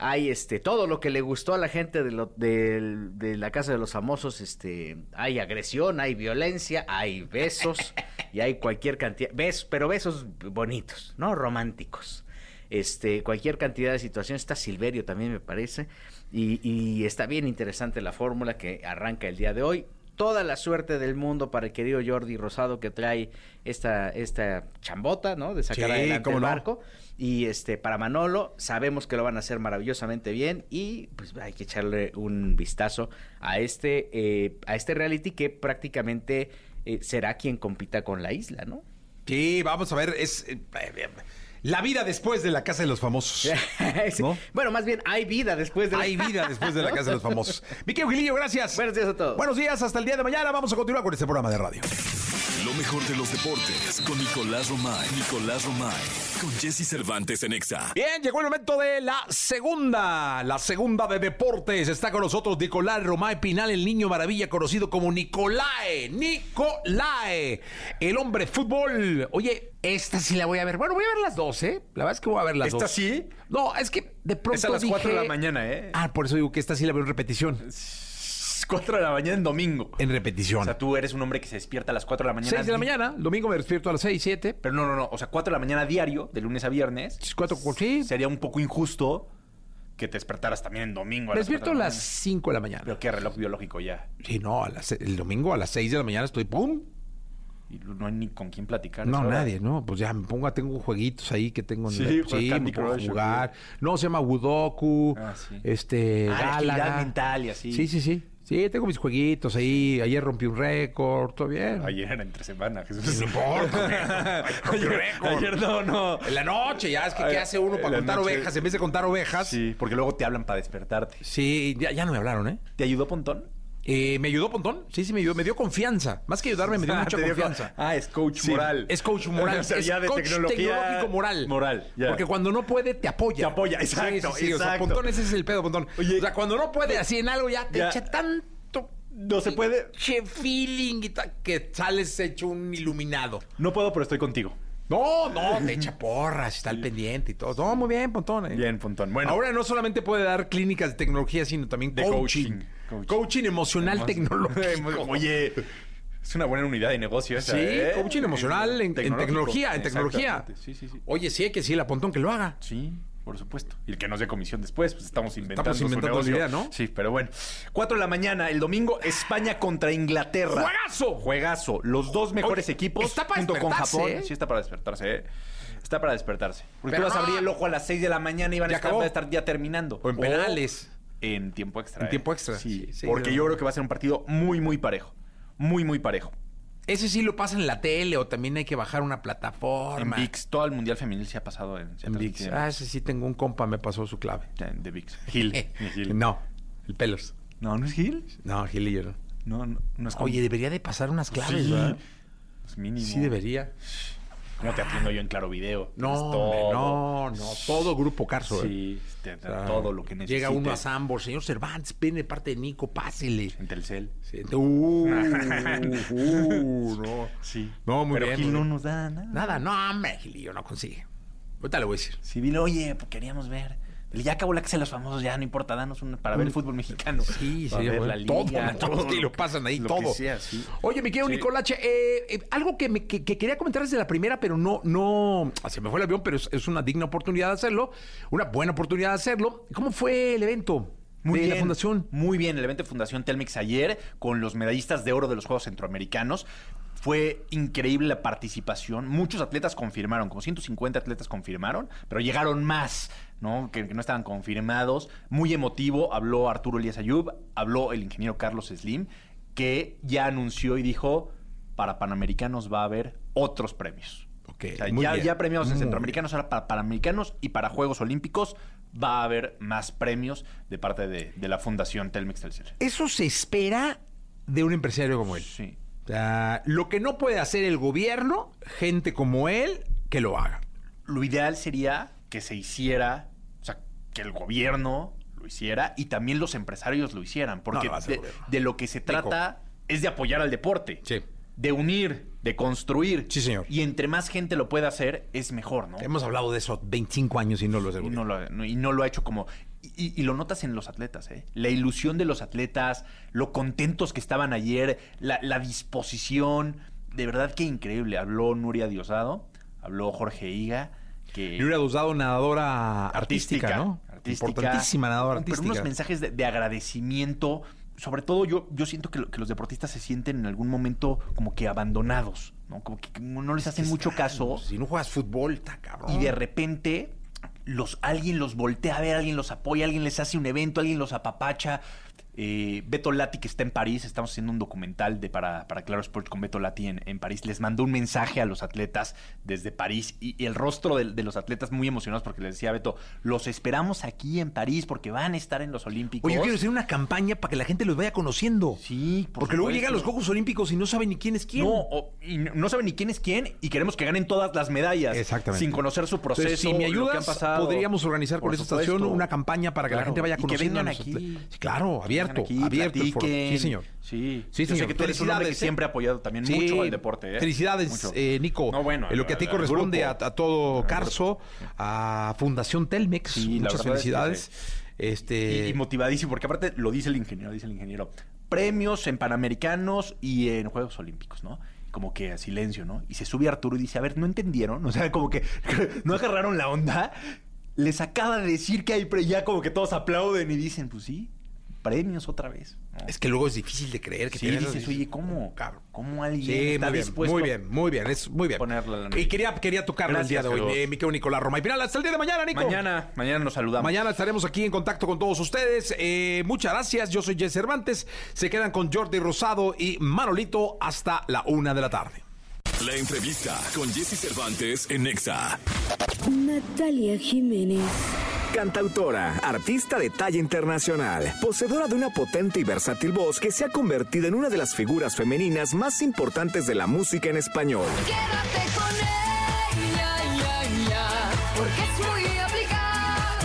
Hay este todo lo que le gustó a la gente de, lo- de la casa de los famosos, este, hay agresión, hay violencia, hay besos y hay cualquier cantidad, besos, pero besos bonitos, no románticos. Este, cualquier cantidad de situaciones. Está Silverio también me parece y, y está bien interesante la fórmula que arranca el día de hoy. Toda la suerte del mundo para el querido Jordi Rosado que trae esta, esta chambota, ¿no? De sacar Sí, adelante el no. barco. Y este, para Manolo, sabemos que lo van a hacer maravillosamente bien. Y pues hay que echarle un vistazo a este, eh, a este reality que prácticamente eh, será quien compita con la isla, ¿no? Sí, vamos a ver, es eh, la vida después de la casa de los famosos. Sí. ¿No? Bueno, más bien hay vida después de la- Hay vida después de la casa de los famosos. Miquel Gilillo, gracias. Buenos días a todos. Buenos días, hasta el día de mañana. Vamos a continuar con este programa de radio. Lo mejor de los deportes con Nicolás Romay. Nicolás Romay. Con Jesse Cervantes en Exa. Bien, llegó el momento de la segunda, la segunda de deportes. Está con nosotros Nicolás Romay Pinal, el niño maravilla conocido como Nicolae. Nicolae, el hombre fútbol. Oye, esta sí la voy a ver. Bueno, voy a ver las dos, ¿eh? La verdad es que voy a ver las ¿Esta dos. sí? No, es que de pronto Es a las dije- 4 de la mañana, ¿eh? Ah, por eso digo que esta sí la veo en repetición. 4 de la mañana en domingo. En repetición. O sea, tú eres un hombre que se despierta a las 4 de la mañana. 6 de la mañana, el domingo me despierto a las 6, 7. Pero no, no, no. O sea, 4 de la mañana diario, de lunes a viernes. 4, sí. Sería un poco injusto que te despertaras también en domingo. a Me despierto a 4 de la las 5 de la mañana. Pero qué reloj biológico ya. Sí, no, a las- el domingo a las 6 de la mañana estoy ¡pum! Y no hay ni con quién platicar. No, nadie, no, pues ya me pongo, tengo jueguitos ahí que tengo en Sí, la- juegas sí, me pongo a Crush, ¿o jugar. No, se llama Wudoku, Ah, sí. este, Ah, la mental y así. Sí, sí, sí. Sí, tengo mis jueguitos ahí. Ayer rompí un récord, todo bien. Ayer era entre semana, Jesús. No importa, ayer, ayer no, no. En la noche, ya es que ¿qué hace uno para contar noche. ovejas? En vez de contar ovejas. Sí, Sí, porque luego te hablan para despertarte. ya, ya no me hablaron, ¿eh? ¿Te ayudó Pontón? Eh, ¿Me ayudó Pontón? Sí, sí, me ayudó. Me dio confianza. Más que ayudarme, me dio Ah, mucha dio- confianza. Ah, es coach Sí, moral. Es coach moral. O sea, es ya de coach tecnología tecnológico moral. moral, ya. Porque cuando no puede, te apoya. Te apoya, exacto, Sí, sí, O sea. Pontón, ese es el pedo, Pontón. Oye, o sea, cuando no puede, así en algo ya te ya. echa tanto. No se puede. Che feeling y tal, que sales hecho un iluminado. No puedo, pero estoy contigo. No, no, te echa porras, está al pendiente y todo. No, muy bien, Pontón. eh. Bien, Pontón. Bueno, Ahora no solamente puede dar clínicas de tecnología, sino también De coaching. coaching. Coaching, Coaching. emocional tecnológico. Oye, es una buena unidad de negocio esa, Sí, ¿eh? coaching emocional en, tecnología, en tecnología. Sí, sí, sí. Oye, sí hay que decirle a Pontón que lo haga. Sí, por supuesto. Y el que nos dé comisión después, pues estamos inventando, Estamos inventando su la idea, ¿no? Sí, pero bueno. 4 de la mañana, el domingo, España contra Inglaterra. ¡Juegazo! Juegazo. Los dos mejores Oye, equipos está para junto con Japón. ¿eh? Sí, está para despertarse, ¿eh? Está para despertarse. Porque Pero tú vas a no. abrir el ojo a las 6 de la mañana y van a estar, a ya terminando. O en penales. En tiempo extra. En ¿eh? tiempo extra. Sí, Sí, sí, porque sí. yo creo que va a ser un partido muy, muy parejo. Muy, muy parejo. Ese sí lo pasa en la tele o también hay que bajar una En plataforma. VIX, todo el Mundial Femenil se ha pasado en, se ha En VIX. Ah, ese sí tengo un compa, me pasó su clave. en- de VIX. Gil. No, el pelos. No, ¿no es Gil? No, Gil y yo no. No, no, no es como- Oye, debería de pasar unas claves, Sí. ¿verdad? Pues mínimo. Sí, debería. ¿Cómo te atiendo yo en Claro Video? No, todo. no, no. Todo grupo Carso. ¿eh? Sí, te O sea, todo lo que necesites. Llega uno a Sambor, señor Cervantes, viene parte de Nico, pásele. En Telcel. Sí, Uh, uh, no. Sí. No, muy Pero bien. Gil no nos da nada. Nada, no, hombre, Gilillo no consigue. Ahorita le voy a decir. Sí, dile, oye, pues queríamos ver. Ya acabó la casa de los famosos, ya no importa, danos una para ver el fútbol mexicano. Sí, ver bueno. la Todo, liga, todo, y lo pasan ahí, lo todo. que sea, sí. Oye, mi querido Sí. Nicolache, eh, eh, algo que, me- que- que quería comentar desde la primera, pero no, no, ah, se me fue el avión, pero es, es una digna oportunidad de hacerlo, una buena oportunidad de hacerlo. ¿Cómo fue el evento Muy de bien, la fundación? Muy bien, el evento de Fundación Telmex ayer con los medallistas de oro de los Juegos Centroamericanos. Fue increíble la participación. Muchos atletas confirmaron, como 150 atletas confirmaron, pero llegaron más, ¿no? Que, que no estaban confirmados. Muy emotivo. Habló Arturo Elías Ayub, habló el ingeniero Carlos Slim, que ya anunció y dijo: para Panamericanos va a haber otros premios. O sea, ya, ya premiados en Muy Centroamericanos, ahora para Panamericanos y para Juegos Olímpicos va a haber más premios de parte de, de la Fundación Telmex Telcel. Eso se espera de un empresario como él. Sí. O sea, lo que no puede hacer el gobierno, gente como él, que lo haga. Lo ideal sería que se hiciera, o sea, que el gobierno lo hiciera y también los empresarios lo hicieran, porque No, no de, lo que se trata es de apoyar al deporte. Sí. De unir, de construir. Sí, señor. Y entre más gente lo pueda hacer, es mejor, ¿no? Hemos hablado de eso 25 años y no lo. Y no, lo, y no lo ha hecho como... Y, y lo notas en los atletas, ¿eh? La ilusión de los atletas, lo contentos que estaban ayer, la, la disposición. De verdad que increíble. Habló Nuria Diosado, habló Jorge Higa, que... Dado nadadora artística, ¿no? artística. Importantísima nadadora Pero artística. unos mensajes de, de agradecimiento. Sobre todo yo, yo siento que, lo- que los deportistas se sienten en algún momento como que abandonados, ¿no? Como que no les hacen mucho caso. Si no juegas fútbol, está cabrón. Y de repente los, alguien los voltea a ver, alguien los apoya, alguien les hace un evento, alguien los apapacha. Eh, Beto Lati, que está en París, estamos haciendo un documental de para, para Claro Sport con Beto Lati en, en París, les mandó un mensaje a los atletas desde París y, y el rostro de, de los atletas muy emocionados porque les decía Beto, los esperamos aquí en París porque van a estar en los Olímpicos. Oye, yo quiero hacer una campaña para que la gente los vaya conociendo. Sí, por Porque luego llegan los Juegos Olímpicos y no saben ni quién es quién. No, o- y no, no saben ni quién es quién y queremos que ganen todas las medallas. Exactamente. Sin conocer su proceso. Entonces, si me lo que han ayudas, pasado. podríamos organizar Por con esta estación una campaña para que la gente vaya Y que conociendo. a vengan los aquí. Sí, claro, abierto, Aquí, abierto el foro. Sí, señor. Sí, Sí, Yo sé señor. que tú eres un hombre que Felicidades, ¿eh? siempre ha apoyado también Sí, mucho al deporte. ¿eh? Felicidades, eh, Nico. No, bueno, En lo que a ti corresponde a, todo Carso, a Fundación Telmex. Sí, Muchas verdad es que felicidades. Este. Y, y motivadísimo, porque aparte lo dice el ingeniero, dice el ingeniero. Premios en Panamericanos y en Juegos Olímpicos, ¿no? Como que a silencio, ¿no? Y se sube Arturo y dice, a ver, ¿no entendieron? O sea, como que no agarraron la onda. Les acaba de decir que hay pre ya como que todos aplauden y dicen, pues sí, premios otra vez. ¿no? Es que luego es difícil de creer que Sí, tienes- dices, oye, ¿cómo? Cabrón. ¿Cómo alguien Sí, está muy bien, dispuesto muy bien, muy bien, es muy bien. ponerla la y quería, quería tocarlo el día de hoy, eh, mi querido Nicolás Roma. Y final, hasta el día de mañana, Nico. Mañana, mañana nos saludamos. Mañana estaremos aquí en contacto con todos ustedes. Eh, muchas gracias. Yo soy Jess Cervantes. Se quedan con Jordi Rosado y Manolito hasta la una de la tarde. La entrevista con Jesse Cervantes en Nexa. Natalia Jiménez. Cantautora, artista de talla internacional, poseedora de una potente y versátil voz que se ha convertido en una de las figuras femeninas más importantes de la música en español. Quédate con ella, ya, ya, porque es muy aplicada,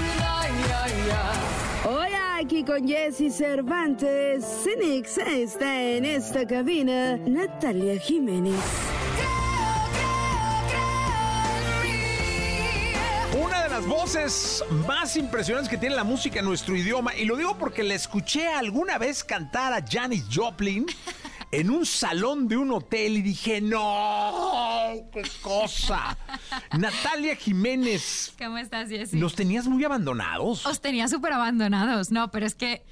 ya, ya. Hola, aquí con Jesse Cervantes. Cenix está en esta cabina. Natalia Jiménez. Las voces más impresionantes que tiene la música en nuestro idioma, y lo digo porque la escuché alguna vez cantar a Janis Joplin en un salón de un hotel y dije, no, qué cosa. Natalia Jiménez, ¿Cómo estás, Jessy? ¿nos tenías muy abandonados? Os tenía súper abandonados. No, pero es que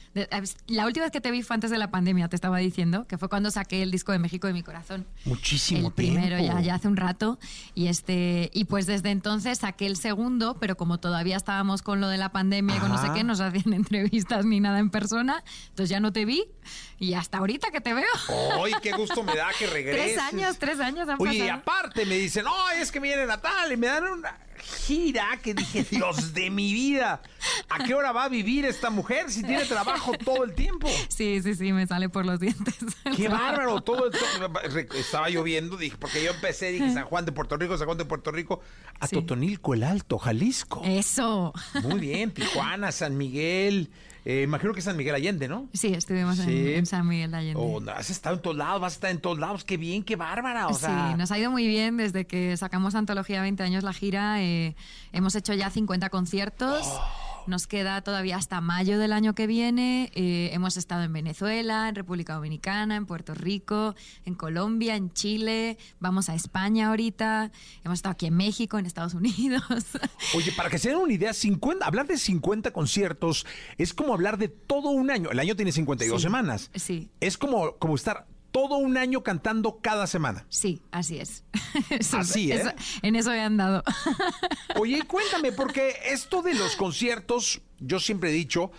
la última vez que te vi fue antes de la pandemia, te estaba diciendo, que fue cuando saqué el disco de México de mi corazón. Muchísimo el primero ya, ya hace un rato y este y pues desde entonces saqué el segundo pero como todavía estábamos con lo de la pandemia y con no sé qué no se hacían entrevistas ni nada en persona entonces ya no te vi y hasta ahorita que te veo ¡Ay, qué gusto me da que regreses! tres años tres años han Oye, y pasado. aparte me dicen, ¡ay, es que viene Natal! Y me dan una gira que dije, Dios de mi vida, ¿a qué hora va a vivir esta mujer si tiene trabajo todo el tiempo? sí sí sí me sale por los dientes ¡Qué bárbaro! Todo el Estaba lloviendo, dije, porque yo empecé, dije, San Juan de Puerto Rico, San Juan de Puerto Rico, a Sí. Totonilco, el Alto, Jalisco. eso Muy bien, Tijuana, San Miguel, Eh, imagino que es San Miguel Allende, ¿no? Sí, estuvimos en- Sí. En, San Miguel de Allende. Oh, no, has estado en todos lados, vas a estar en todos lados. Qué bien, qué bárbara. O sea, Sí, nos ha ido muy bien desde que sacamos Antología 20 años la gira. eh, hemos hecho ya 50 conciertos. Oh. Nos queda todavía hasta mayo del año que viene. eh, hemos estado en Venezuela, en República Dominicana, en Puerto Rico, en Colombia, en Chile. Vamos a España ahorita. Hemos estado aquí en México, en Estados Unidos. Oye, para que se den una idea, 50, hablar de 50 conciertos es como hablar de todo un año. El año tiene 52 Sí. semanas. Sí. Es como, como estar todo un año cantando cada semana. Sí, así es. Eso- Así, ¿eh? eso- en eso he andado. Oye, cuéntame, porque esto de los conciertos, yo siempre he dicho,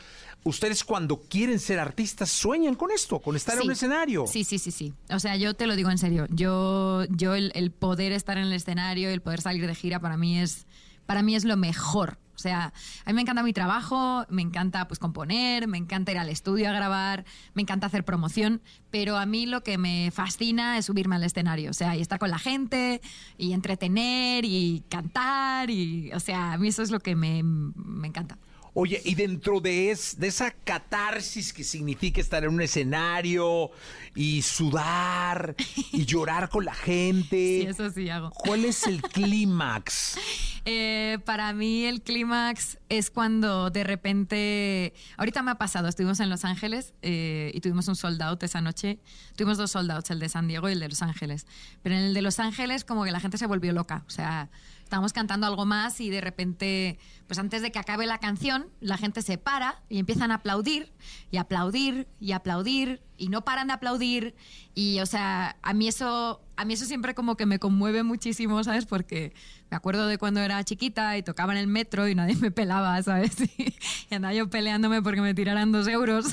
ustedes cuando quieren ser artistas sueñan con esto, con estar en un escenario. Sí, sí, sí, sí. O sea, yo te lo digo en serio. Yo, yo el, el poder estar en el escenario, el poder salir de gira, para mí es, para mí es lo mejor. Sea, a mí me encanta mi trabajo, me encanta pues componer, me encanta ir al estudio a grabar, me encanta hacer promoción, pero a mí lo que me fascina es subirme al escenario, o sea, y estar con la gente, y entretener, y cantar, y, o sea, a mí eso es lo que me, me encanta. Oye, y dentro de, es, de esa catarsis que significa estar en un escenario y sudar y llorar con la gente, Sí, eso sí hago. ¿cuál es el clímax? Eh, para mí el clímax es cuando de repente, ahorita me ha pasado, estuvimos en Los Ángeles eh, y tuvimos un sold out esa noche, tuvimos dos sold outs, el de San Diego y el de Los Ángeles, pero en el de Los Ángeles como que la gente se volvió loca, o sea, estábamos cantando algo más y de repente, pues antes de que acabe la canción, la gente se para y empiezan a aplaudir y aplaudir y aplaudir y no paran de aplaudir. Y o sea, a mí eso a mí eso siempre como que me conmueve muchísimo, ¿sabes? Porque me acuerdo de cuando era chiquita y tocaba en el metro y nadie me pelaba, ¿sabes? Y, andaba yo peleándome porque me tiraran dos euros.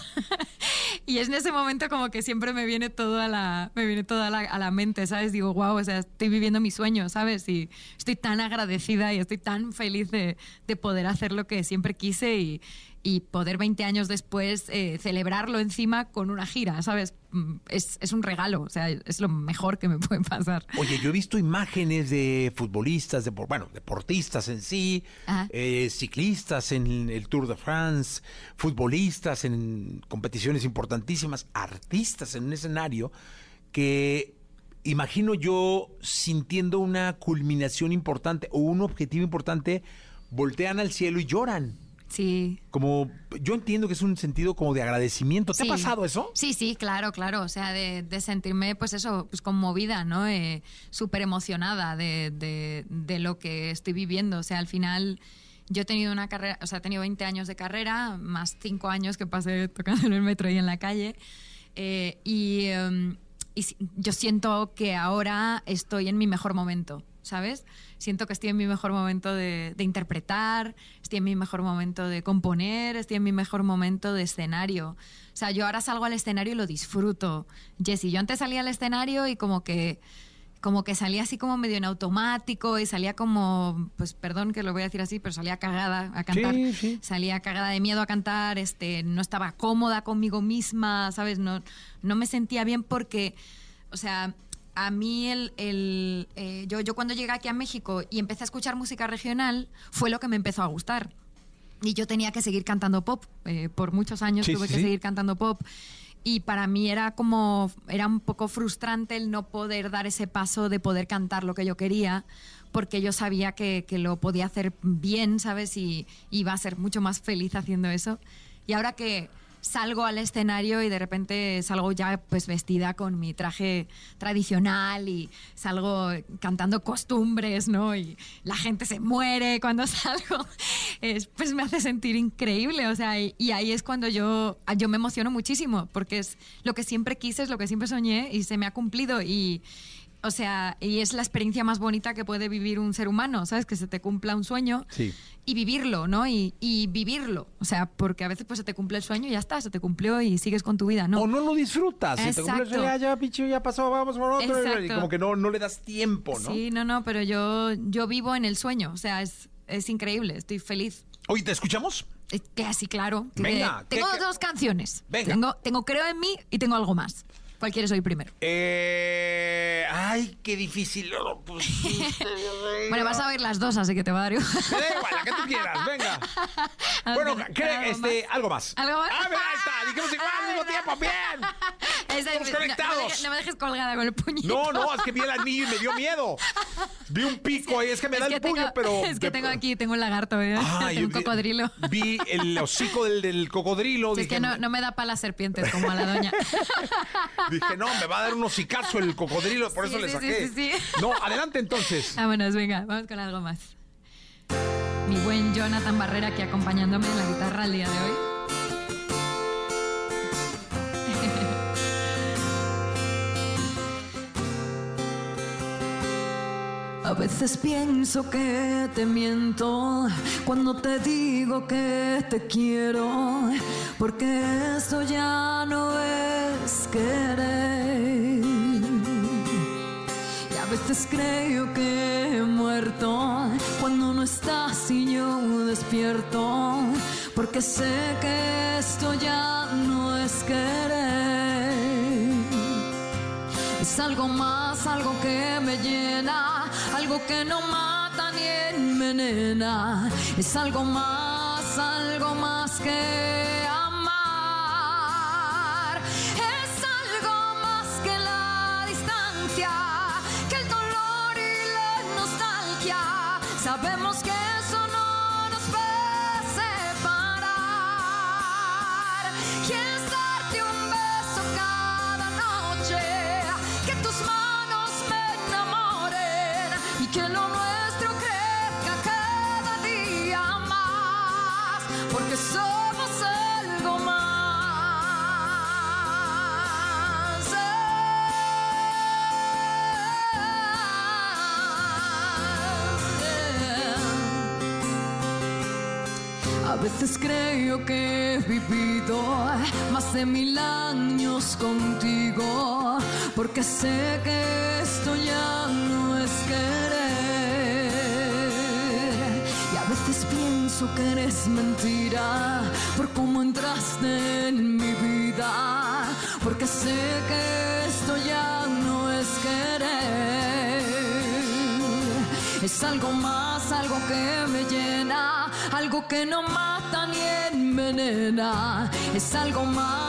y es en ese momento como que siempre me viene todo a la, me viene todo a la, mente, ¿sabes? Digo, wow, o sea, estoy viviendo mi sueño, ¿sabes? Y estoy tan agradecida y estoy tan feliz de, de poder hacer lo que siempre quise y, y poder 20 años después eh, celebrarlo encima con una gira, ¿sabes? Mm, Es, es un regalo, o sea, es lo mejor que me puede pasar. Oye, yo he visto imágenes de futbolistas, de, bueno, deportistas en sí, eh, ciclistas en el Tour de France, futbolistas en competiciones importantísimas, artistas en un escenario que imagino yo sintiendo una culminación importante o un objetivo importante, voltean al cielo y lloran. Sí. Como yo entiendo que es un sentido como de agradecimiento. ¿Te Sí. ha pasado eso? Sí, sí, claro, claro. O sea, de, de sentirme, pues eso, pues conmovida, ¿no? Eh, Súper emocionada de, de- de lo que estoy viviendo. O sea, al final yo he tenido una carrera, o sea, he tenido 20 años de carrera, más 5 años que pasé tocando en el metro y en la calle. Eh, y, em, y yo siento que ahora estoy en mi mejor momento, ¿sabes? Siento que estoy en mi mejor momento de, de interpretar, estoy en mi mejor momento de componer, estoy en mi mejor momento de escenario. O sea, yo ahora salgo al escenario y lo disfruto. Jessy, yo antes salía al escenario y como que como que salía así como medio en automático y salía como, pues perdón que lo voy a decir así, pero salía cagada a cantar. Sí, sí. Salía cagada de miedo a cantar, este, no estaba cómoda conmigo misma, ¿sabes? No, no me sentía bien porque, o sea, a mí el, el, eh, yo, yo cuando llegué aquí a México y empecé a escuchar música regional, fue lo que me empezó a gustar. Y yo tenía que seguir cantando pop. eh, por muchos años Sí, tuve sí, que seguir cantando pop. Y para mí era como, era un poco frustrante el no poder dar ese paso de poder cantar lo que yo quería, porque yo sabía que, que lo podía hacer bien, ¿sabes? Y iba a ser mucho más feliz haciendo eso. Y ahora que salgo al escenario y de repente salgo ya pues vestida con mi traje tradicional y salgo cantando costumbres, ¿no? Y la gente se muere cuando salgo, es- pues me hace sentir increíble, o sea, y, y ahí es cuando yo, yo me emociono muchísimo, porque es lo que siempre quise, es lo que siempre soñé y se me ha cumplido y... O sea, y es la experiencia más bonita que puede vivir un ser humano, ¿sabes? Que se te cumpla un sueño Sí. y vivirlo, ¿no? Y, y vivirlo. O sea, porque a veces pues se te cumple el sueño y ya está, se te cumplió y sigues con tu vida, ¿no? O no lo disfrutas. Si te cumples, Exacto. ya, ya, pichu, ya pasó, vamos por otro. Y Exacto. como que no, no le das tiempo, ¿no? Sí, no, no, pero yo, yo vivo en el sueño. O sea, es, es increíble, estoy feliz. Oye, ¿te escuchamos? Eh, Que así, claro. que Venga, tengo dos canciones. Venga. Tengo, tengo Creo en mí y tengo algo más. ¿Cuál quieres oír primero? Eh, ay, qué difícil. lo pusiste. Bueno, vas a oír las dos, así que te va a dar igual. Me da igual, la que tú quieras, venga. Bueno, ¿qué? ¿Algo Este, más? algo más. ¿Algo más? Ah, mira, ahí está. Dijimos igual al mismo tiempo, bien. Estamos no- no, conectados. me dejes, no me dejes colgada con el puñito. No, no, es que vi el anillo y me dio miedo. Vi un pico ahí, es que me da el puño, pero. Es que tengo aquí, tengo un lagarto, ¿eh? Ay, Tengo un cocodrilo. Vi el hocico del, del cocodrilo. Si es que no, no me da para las serpientes como a la doña. Dije, no, me va a dar un hocicazo el cocodrilo, por Sí, eso le sí, saqué. sí, sí, sí. No, adelante entonces. Vámonos, venga, vamos con algo más. Mi buen Jonathan Barrera aquí acompañándome en la guitarra el día de hoy. A veces pienso que te miento cuando te digo que te quiero, porque esto ya no es querer. Y a veces creo que he muerto cuando no estás y yo despierto, porque sé que esto ya no es querer. Es algo más, algo que me llena, algo que no mata ni envenena. Es algo más, algo más que veces creo que he vivido más de mil años contigo, porque sé que esto ya no es querer. Y a veces pienso que eres mentira por cómo entraste en mi vida, porque sé que esto ya no es querer. Es algo más, algo que me llena, algo que no ni envenena. Es algo más,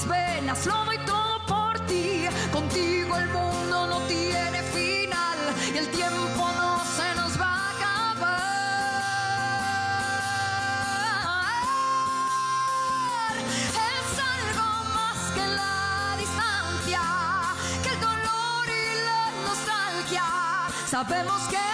mis venas, lo doy todo por ti. Contigo el mundo no tiene final y el tiempo no se nos va a acabar. Es algo más que la distancia, que el dolor y la nostalgia. Sabemos que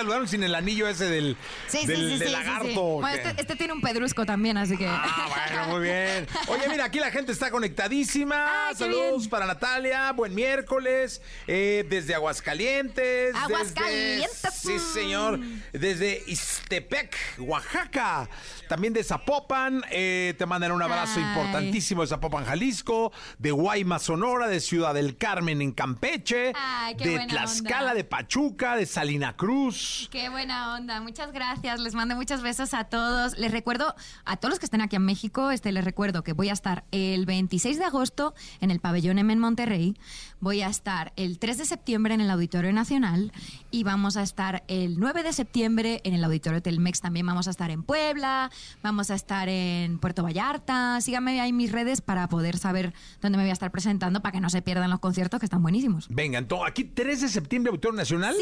saludaron sin el anillo ese del, Sí, del, lagarto. Bueno, este, este tiene un pedrusco también, así que. Ah, bueno, muy bien. Oye, mira, aquí la gente está conectadísima. Qué Saludos para Natalia. Buen miércoles. Eh, desde Aguascalientes. desde- Aguascalientes. sí, señor. Desde Istepec, Oaxaca. También de Zapopan. eh, te mandan un abrazo Ay. importantísimo de Zapopan, Jalisco. De Guaymas, Sonora. De Ciudad del Carmen, en Campeche. Ay, qué de buena Tlaxcala, onda. de Pachuca. De Salina Cruz. Qué buena onda, muchas gracias. Les mando muchos besos a todos. Les recuerdo, a todos los que estén aquí en México, este, les recuerdo que voy a estar el 26 de agosto en el Pabellón M en Monterrey. Voy a estar el 3 de septiembre en el Auditorio Nacional y vamos a estar el 9 de septiembre en el Auditorio Telmex. También vamos a estar en Puebla, vamos a estar en Puerto Vallarta. Síganme ahí en mis redes para poder saber dónde me voy a estar presentando para que no se pierdan los conciertos que están buenísimos. Venga, entonces, aquí 3 de septiembre, Auditorio Nacional.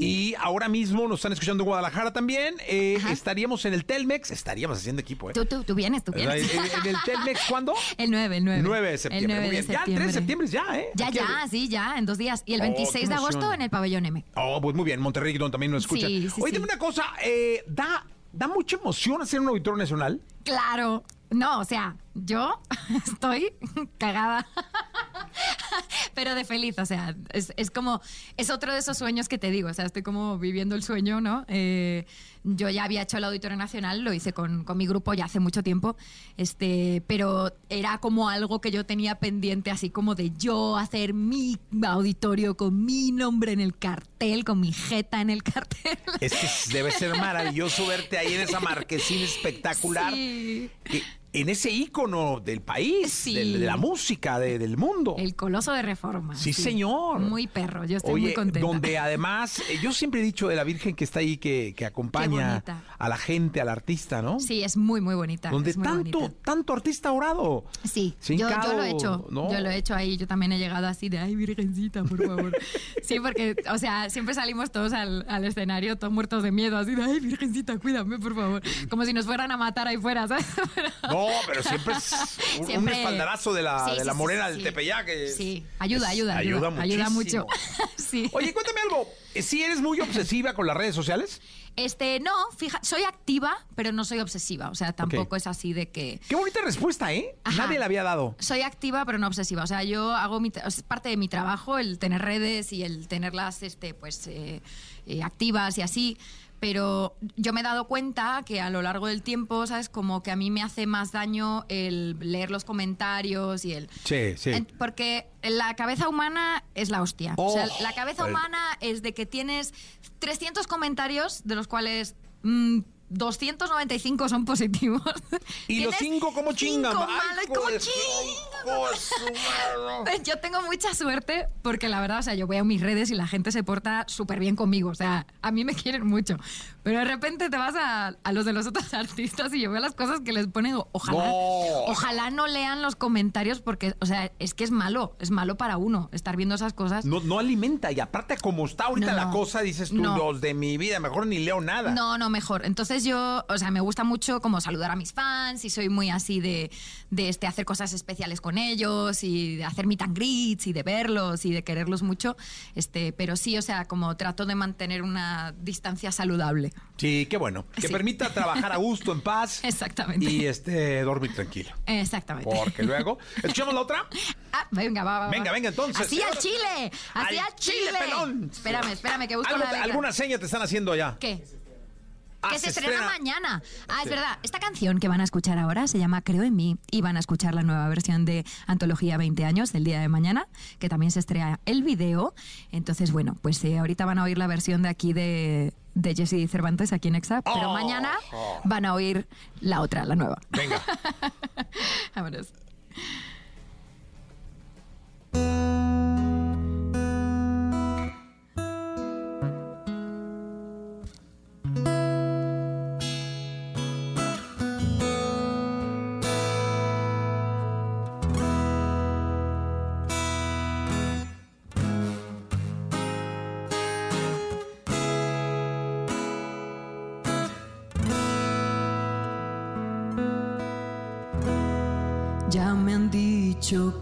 Y ahora mismo nos están escuchando en Guadalajara también. Eh, estaríamos en el Telmex. Estaríamos haciendo equipo, ¿eh? Tú, tú, tú vienes, tú vienes. ¿En, en el Telmex cuándo? El 9, el 9. 9 de septiembre. El 9 Muy bien. Ya, 3 de septiembre. septiembre ya, ¿eh? Ya, Aquí ya, sí, ya, en dos días. Y el Oh, 26 qué de agosto en el pabellón M. Oh, pues muy bien. Monterrey, donde también nos escucha. Sí, sí, Oye, dime una cosa. eh, da, da mucha emoción hacer un auditorio nacional. Claro. No, o sea, yo estoy cagada. Pero de feliz, o sea, es, es como, es otro de esos sueños que te digo, o sea, estoy como viviendo el sueño, ¿no? Eh, yo ya había hecho el Auditorio Nacional, lo hice con, con mi grupo ya hace mucho tiempo, este, pero era como algo que yo tenía pendiente, así como de yo hacer mi auditorio con mi nombre en el cartel, con mi jeta en el cartel. Es que debe ser maravilloso verte ahí en esa marquesina espectacular. Sí. Eh, En ese ícono del país, Sí. del- de la música, de- del mundo. El coloso de reforma. Sí, señor. Muy perro, yo estoy Oye, muy contenta. donde además, eh, yo siempre he dicho de la Virgen que está ahí, que, que acompaña a la gente, al artista, ¿no? Sí, es muy, muy bonita. Donde es muy tanto, bonita. tanto artista orado. Sí, yo, yo lo he hecho. ¿no? Yo lo he hecho ahí. Yo también he llegado así de, ay, virgencita, por favor. sí, porque, o sea, siempre salimos todos al, al escenario, todos muertos de miedo, así de, ay, virgencita, cuídame, por favor. Como si nos fueran a matar ahí fuera, ¿sabes? No, pero siempre es un, un Siempre- espaldarazo de la, Sí, de sí, la sí, morena sí, del sí. Tepeyac. que Sí, ayuda, es- ayuda, ayuda. Ayuda, muchísimo. mucho. sí. Oye, cuéntame algo. ¿Si eres muy obsesiva con las redes sociales? Este, no, fija, soy activa, pero no soy obsesiva. O sea, tampoco es así de que. Qué bonita respuesta, ¿eh? Ajá. Nadie la había dado. Soy activa, pero no obsesiva. O sea, yo hago mi, es parte de mi trabajo el tener redes y el tenerlas, este, pues, eh, eh, activas y así. Pero yo me he dado cuenta que a lo largo del tiempo, ¿sabes? Como que a mí me hace más daño el leer los comentarios y el... Sí, sí. Porque la cabeza humana es la hostia. o sea, Oh, la cabeza humana es de que tienes 300 comentarios, de los cuales mm, 295 son positivos. Y los Tienes cinco, ¿cómo chingan? cinco Ay, malos, hijo ¿cómo de su- hijo de su mano. pues yo tengo mucha suerte porque la verdad, o sea, yo voy a mis redes y la gente se porta súper bien conmigo. O sea, a mí me quieren mucho. Pero de repente te vas a, a los de los otros artistas y yo veo las cosas que les ponen. Ojalá, No. ojalá no lean los comentarios porque, o sea, es que es malo. Es malo para uno estar viendo esas cosas. No, no alimenta. Y aparte, como está ahorita No. la cosa, dices tú, los de mi vida, mejor ni leo nada. No, no, mejor. Entonces yo, o sea, me gusta mucho como saludar a mis fans y soy muy así de, de este, hacer cosas especiales con ellos y de hacer meet and greets y de verlos y de quererlos mucho. Este, pero sí, o sea, como trato de mantener una distancia saludable. Sí, qué bueno. Que Sí. permita trabajar a gusto, en paz. Exactamente. Y este, dormir tranquilo. Exactamente. Porque luego. ¿Escuchamos la otra? Ah, venga, va, va, va. Venga, venga, entonces. Así al chile. Así Al chile. chile, pelón. Espérame, espérame, que busco la. ¿Alguna seña te están haciendo allá? ¿Qué? Ah, que se, se estrena, estrena. mañana. Ah, es verdad. Esta canción que van a escuchar ahora se llama Creo en mí y van a escuchar la nueva versión de Antología 20 años del día de mañana, que también se estrena el video. Entonces, bueno, pues eh, ahorita van a oír la versión de aquí de, de Jesse Cervantes aquí en Exa, pero Oh. mañana van a oír la otra, la nueva. Venga. Vámonos.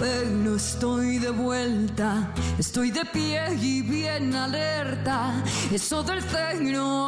Pero estoy de vuelta, estoy de pie y bien alerta. Eso del cero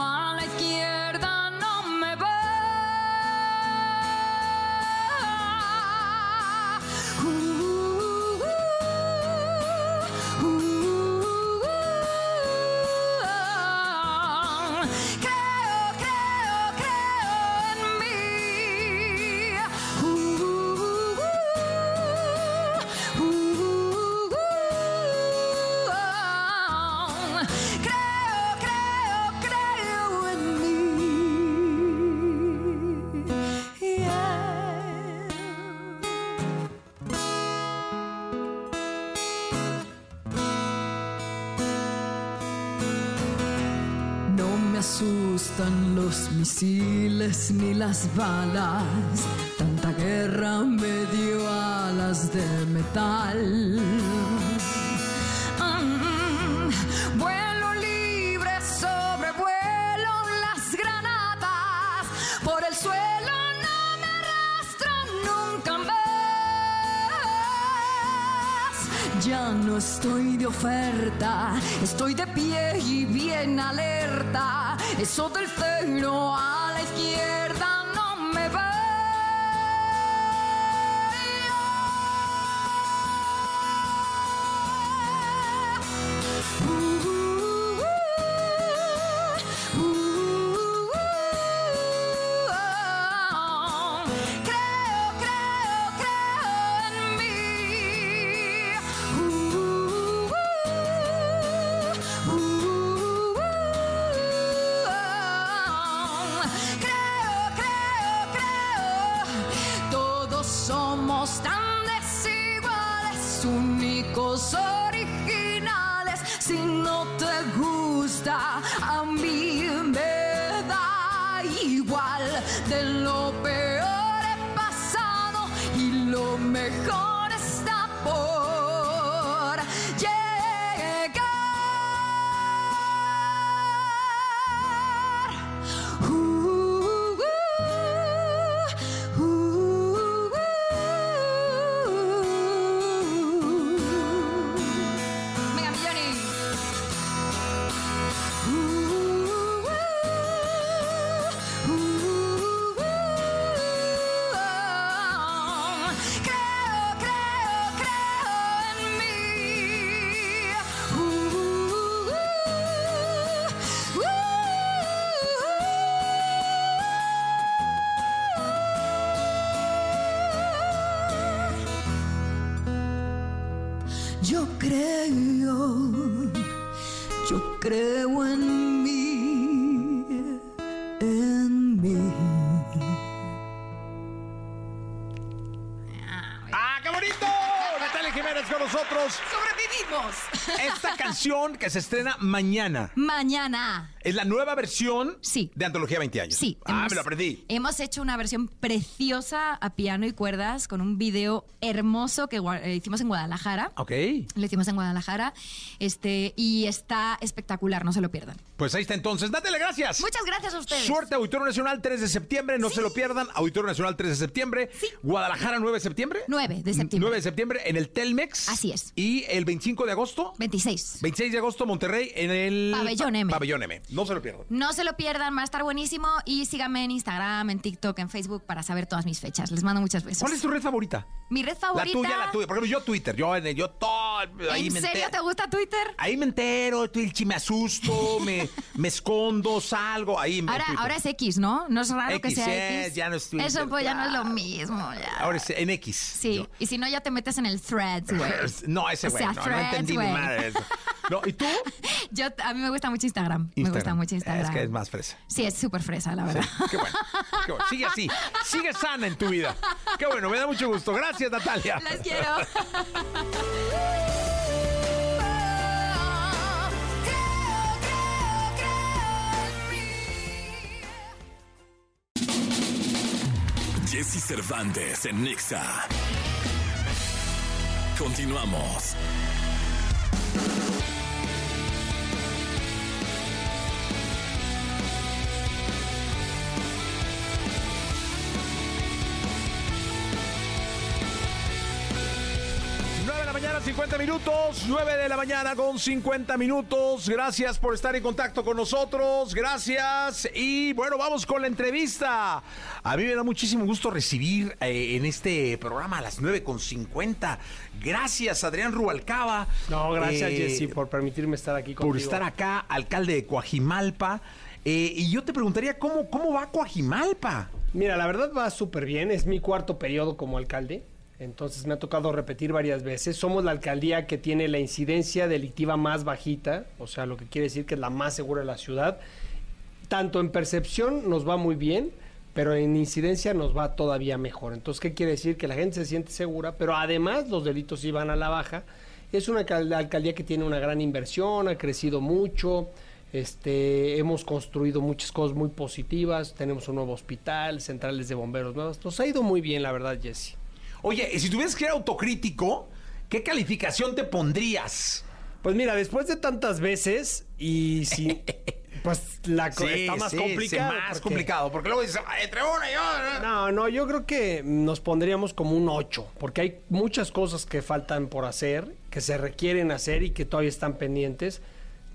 balas. Tanta guerra me dio alas de metal. Mm, Vuelo libre, sobrevuelo las granadas. Por el suelo no me arrastro nunca más. Ya no estoy de oferta, estoy de pie y bien alerta. Eso del cero a la izquierda Esta canción que se estrena mañana Mañana. es la nueva versión Sí. de Antología 20 años. Sí. Ah, hemos- me lo aprendí. Hemos hecho una versión preciosa a piano y cuerdas con un video hermoso que eh, hicimos en Guadalajara. Ok. Lo hicimos en Guadalajara. Este, y está espectacular, no se lo pierdan. Pues ahí está entonces. Natalia, gracias. Muchas gracias a ustedes. Suerte, Auditorio Nacional 3 de septiembre, no se lo pierdan. Auditorio Nacional 3 de septiembre. Guadalajara 9 de septiembre. 9 de septiembre. 9 de septiembre en el Telmex. Así es. Y el 25 de agosto. 26. 26 de agosto, Monterrey, en el Pabellón M. Pabellón M. No se lo pierdan. No se lo pierdan, va a estar buenísimo. Y síganme en Instagram, en TikTok, en Facebook para saber todas mis fechas. Les mando muchas besos. ¿Cuál es tu red favorita? Mi red La favorita. tuya, la tuya. Por ejemplo, yo Twitter. Yo, todo. Ahí ¿En me serio entero. te gusta Twitter? Ahí me entero, Twilchi, me asusto, me, me escondo, salgo, ahí me Ahora, Twitter. ahora es X, ¿no? No es raro que X, sea sí, X. ya no es Twitter, Eso pues ya no es lo mismo. Ya. Ahora es en X. Sí, y si no ya te metes en el threads, güey. No, ese O güey, sea, no, no entendí madre eso. No, ¿y tú? Yo, a mí me gusta mucho Instagram. Me gusta mucho Instagram. Es que es más fresa. Sí, es súper fresa, la verdad. Qué bueno, qué bueno. Sigue así, sigue sana en tu vida. Qué bueno, me da mucho gusto. Gracias, Natalia. Les quiero. Jesse Cervantes en Nexa. Continuamos. 50 minutos. 9 de la mañana con 50 minutos. Gracias por estar en contacto con nosotros. Gracias. Y bueno, vamos con la entrevista. A mí me da muchísimo gusto recibir eh, en este programa a las 9 con 50. Gracias, Adrián Rubalcaba. No, gracias, Eh, Jessy, por permitirme estar aquí contigo. por estar acá, alcalde de Coajimalpa. Eh, y yo te preguntaría, ¿cómo, cómo va Coajimalpa? Mira, la verdad va súper bien. Es mi cuarto periodo como alcalde. Entonces me ha tocado repetir varias veces. Somos la alcaldía que tiene la incidencia delictiva más bajita, o sea, lo que quiere decir que es la más segura de la ciudad. Tanto en percepción nos va muy bien, pero en incidencia nos va todavía mejor. Entonces, ¿qué quiere decir? Que la gente se siente segura, pero además los delitos sí van a la baja. Es una alcal- alcaldía que tiene una gran inversión, ha crecido mucho. Este, hemos construido muchas cosas muy positivas. Tenemos un nuevo hospital, centrales de bomberos nuevas. Nos ha ido muy bien, la verdad, Jesse. Oye, si tuvieras que ser autocrítico, ¿qué calificación te pondrías? Pues mira, después de tantas veces y si pues la co- está más sí, complicado. sí, más porque- complicado, porque luego dices, "Ay, entre una y otra. No, no, yo creo que nos pondríamos como un 8, porque hay muchas cosas que faltan por hacer, que se requieren hacer y que todavía están pendientes.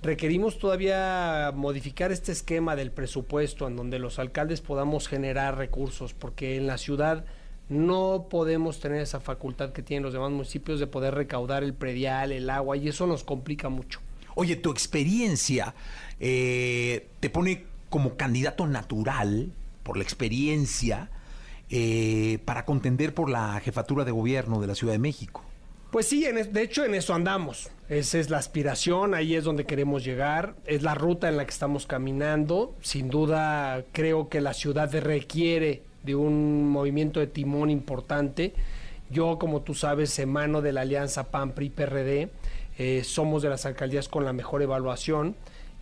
Requerimos todavía modificar este esquema del presupuesto en donde los alcaldes podamos generar recursos, porque en la ciudad no podemos tener esa facultad que tienen los demás municipios de poder recaudar el predial, el agua, y eso nos complica mucho. Oye, tu experiencia eh, te pone como candidato natural, por la experiencia, eh, para contender por la jefatura de gobierno de la Ciudad de México. Pues sí, en es- de hecho en eso andamos. Esa es la aspiración, ahí es donde queremos llegar, es la ruta en la que estamos caminando. Sin duda creo que la ciudad requiere de un movimiento de timón importante. Yo, como tú sabes, emano de la alianza PAN-PRI-PRD. Eh, somos de las alcaldías con la mejor evaluación.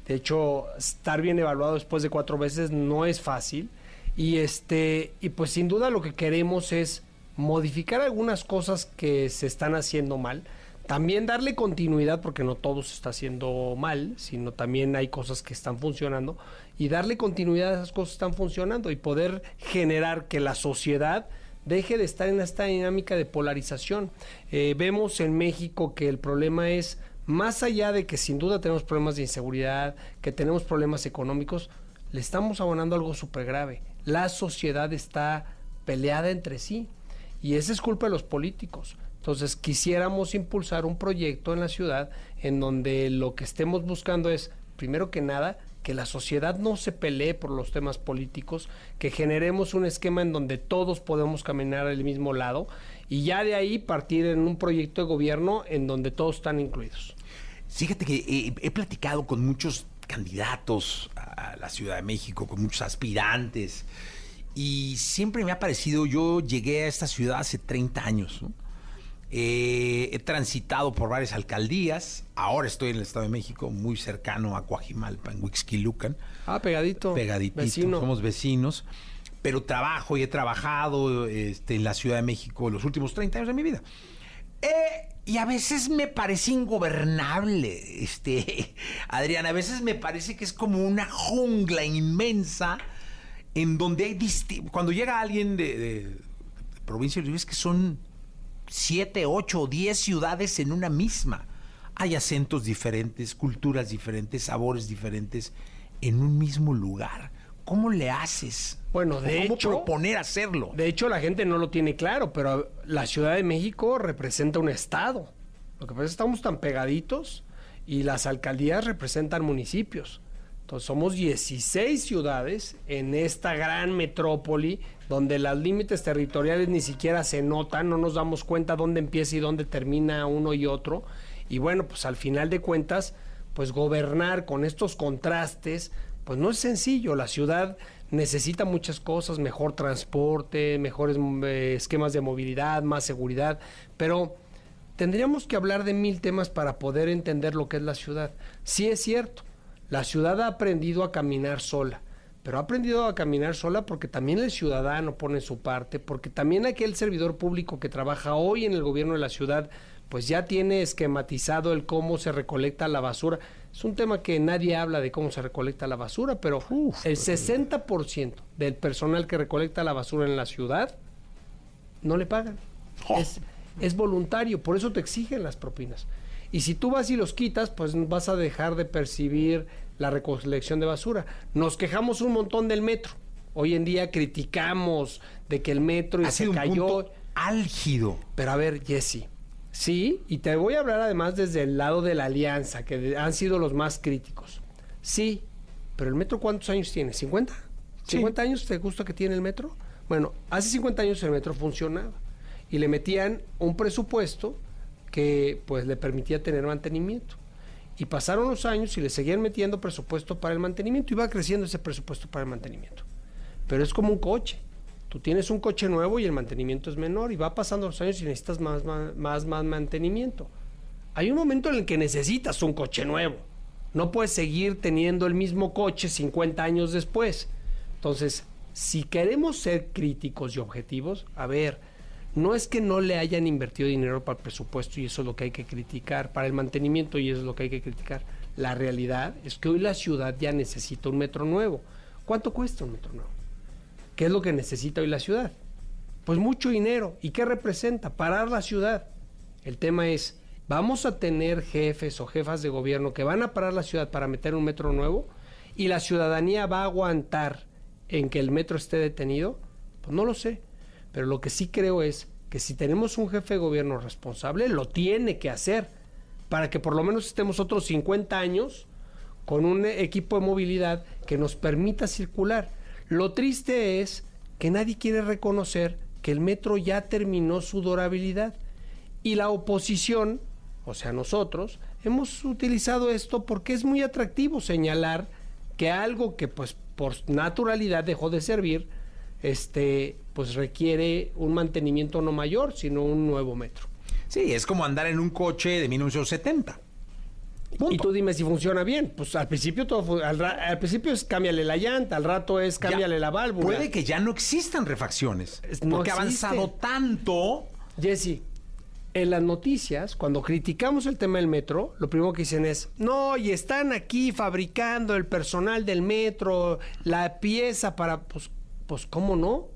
De hecho, estar bien evaluado después de cuatro veces no es fácil. Y este, y pues sin duda lo que queremos es modificar algunas cosas que se están haciendo mal. También darle continuidad, porque no todo se está haciendo mal, sino también hay cosas que están funcionando. Y darle continuidad a esas cosas que están funcionando y poder generar que la sociedad deje de estar en esta dinámica de polarización. Eh, vemos en México que el problema es, más allá de que sin duda tenemos problemas de inseguridad, que tenemos problemas económicos, le estamos abonando algo súper grave. La sociedad está peleada entre sí y esa es culpa de los políticos. Entonces quisiéramos impulsar un proyecto en la ciudad en donde lo que estemos buscando es, primero que nada, que la sociedad no se pelee por los temas políticos, que generemos un esquema en donde todos podemos caminar al mismo lado y ya de ahí partir en un proyecto de gobierno en donde todos están incluidos. Fíjate que eh, he platicado con muchos candidatos a la Ciudad de México, con muchos aspirantes, y siempre me ha parecido, yo llegué a esta ciudad hace 30 años, ¿no? Eh, he transitado por varias alcaldías, ahora estoy en el Estado de México, muy cercano a Coajimalpa, en Huixquilucan. Ah, pegadito. Pegaditito, Vecino. somos vecinos, pero trabajo y he trabajado este, en la Ciudad de México los últimos 30 años de mi vida. Eh, y a veces me parece ingobernable, este, Adrián, a veces me parece que es como una jungla inmensa en donde hay cuando llega alguien de, de- de provincia, ves que son siete, ocho o diez ciudades en una misma. Hay acentos diferentes, culturas diferentes, sabores diferentes en un mismo lugar. ¿Cómo le haces? Bueno, ¿O de ¿Cómo hecho, proponer hacerlo? De hecho, la gente no lo tiene claro, pero la Ciudad de México representa un estado. Lo que pasa es que estamos tan pegaditos y las alcaldías representan municipios. Entonces somos 16 ciudades en esta gran metrópoli donde los límites territoriales ni siquiera se notan, no nos damos cuenta dónde empieza y dónde termina uno y otro. Y bueno, pues al final de cuentas, pues gobernar con estos contrastes, pues no es sencillo. La ciudad necesita muchas cosas, mejor transporte, mejores eh, esquemas de movilidad, más seguridad, pero tendríamos que hablar de mil temas para poder entender lo que es la ciudad. Sí es cierto, la ciudad ha aprendido a caminar sola, pero ha aprendido a caminar sola porque también el ciudadano pone su parte, porque también aquel servidor público que trabaja hoy en el gobierno de la ciudad, pues ya tiene esquematizado el cómo se recolecta la basura. Es un tema que nadie habla de cómo se recolecta la basura, pero el 60% del personal que recolecta la basura en la ciudad no le pagan. Es, es voluntario, por eso te exigen las propinas. Y si tú vas y los quitas, pues vas a dejar de percibir la recolección de basura. Nos quejamos un montón del metro. Hoy en día criticamos de que el metro y Ha se sido un cayó. punto álgido. Pero a ver, Jesse. Sí, y te voy a hablar además desde el lado de la alianza, que han sido los más críticos. Sí, pero el metro ¿cuántos años tiene? ¿50? ¿50 años te gusta que tiene el metro? Bueno, hace 50 años el metro funcionaba y le metían un presupuesto que pues le permitía tener mantenimiento. Y pasaron los años y le seguían metiendo presupuesto para el mantenimiento va creciendo ese presupuesto para el mantenimiento. Pero es como un coche. Tú tienes un coche nuevo y el mantenimiento es menor y va pasando los años y necesitas más, más, más, más mantenimiento. Hay un momento en el que necesitas un coche nuevo. No puedes seguir teniendo el mismo coche 50 años después. Entonces, si queremos ser críticos y objetivos, a ver, no es que no le hayan invertido dinero para el presupuesto y eso es lo que hay que criticar, para el mantenimiento y eso es lo que hay que criticar. La realidad es que hoy la ciudad ya necesita un metro nuevo. ¿Cuánto cuesta un metro nuevo? ¿Qué es lo que necesita hoy la ciudad? Pues mucho dinero. ¿Y qué representa? Parar la ciudad. El tema es, ¿vamos a tener jefes o jefas de gobierno que van a parar la ciudad para meter un metro nuevo? ¿Y la ciudadanía va a aguantar en que el metro esté detenido? Pues no lo sé. Pero lo que sí creo es que si tenemos un jefe de gobierno responsable, lo tiene que hacer para que por lo menos estemos otros 50 años con un equipo de movilidad que nos permita circular. Lo triste es que nadie quiere reconocer que el metro ya terminó su durabilidad y la oposición, o sea nosotros, hemos utilizado esto porque es muy atractivo señalar que algo que pues por naturalidad dejó de servir, este, pues requiere un mantenimiento no mayor, sino un nuevo metro. Sí, es como andar en un coche de 1970. Y tú dime si funciona bien. Pues al principio todo al, al principio es cámbiale la llanta, al rato es cámbiale la válvula. Puede que ya no existan refacciones. no porque ha avanzado tanto. Jesse, en las noticias, cuando criticamos el tema del metro, lo primero que dicen es, no, y están aquí fabricando el personal del metro, la pieza para, pues, pues ¿cómo no?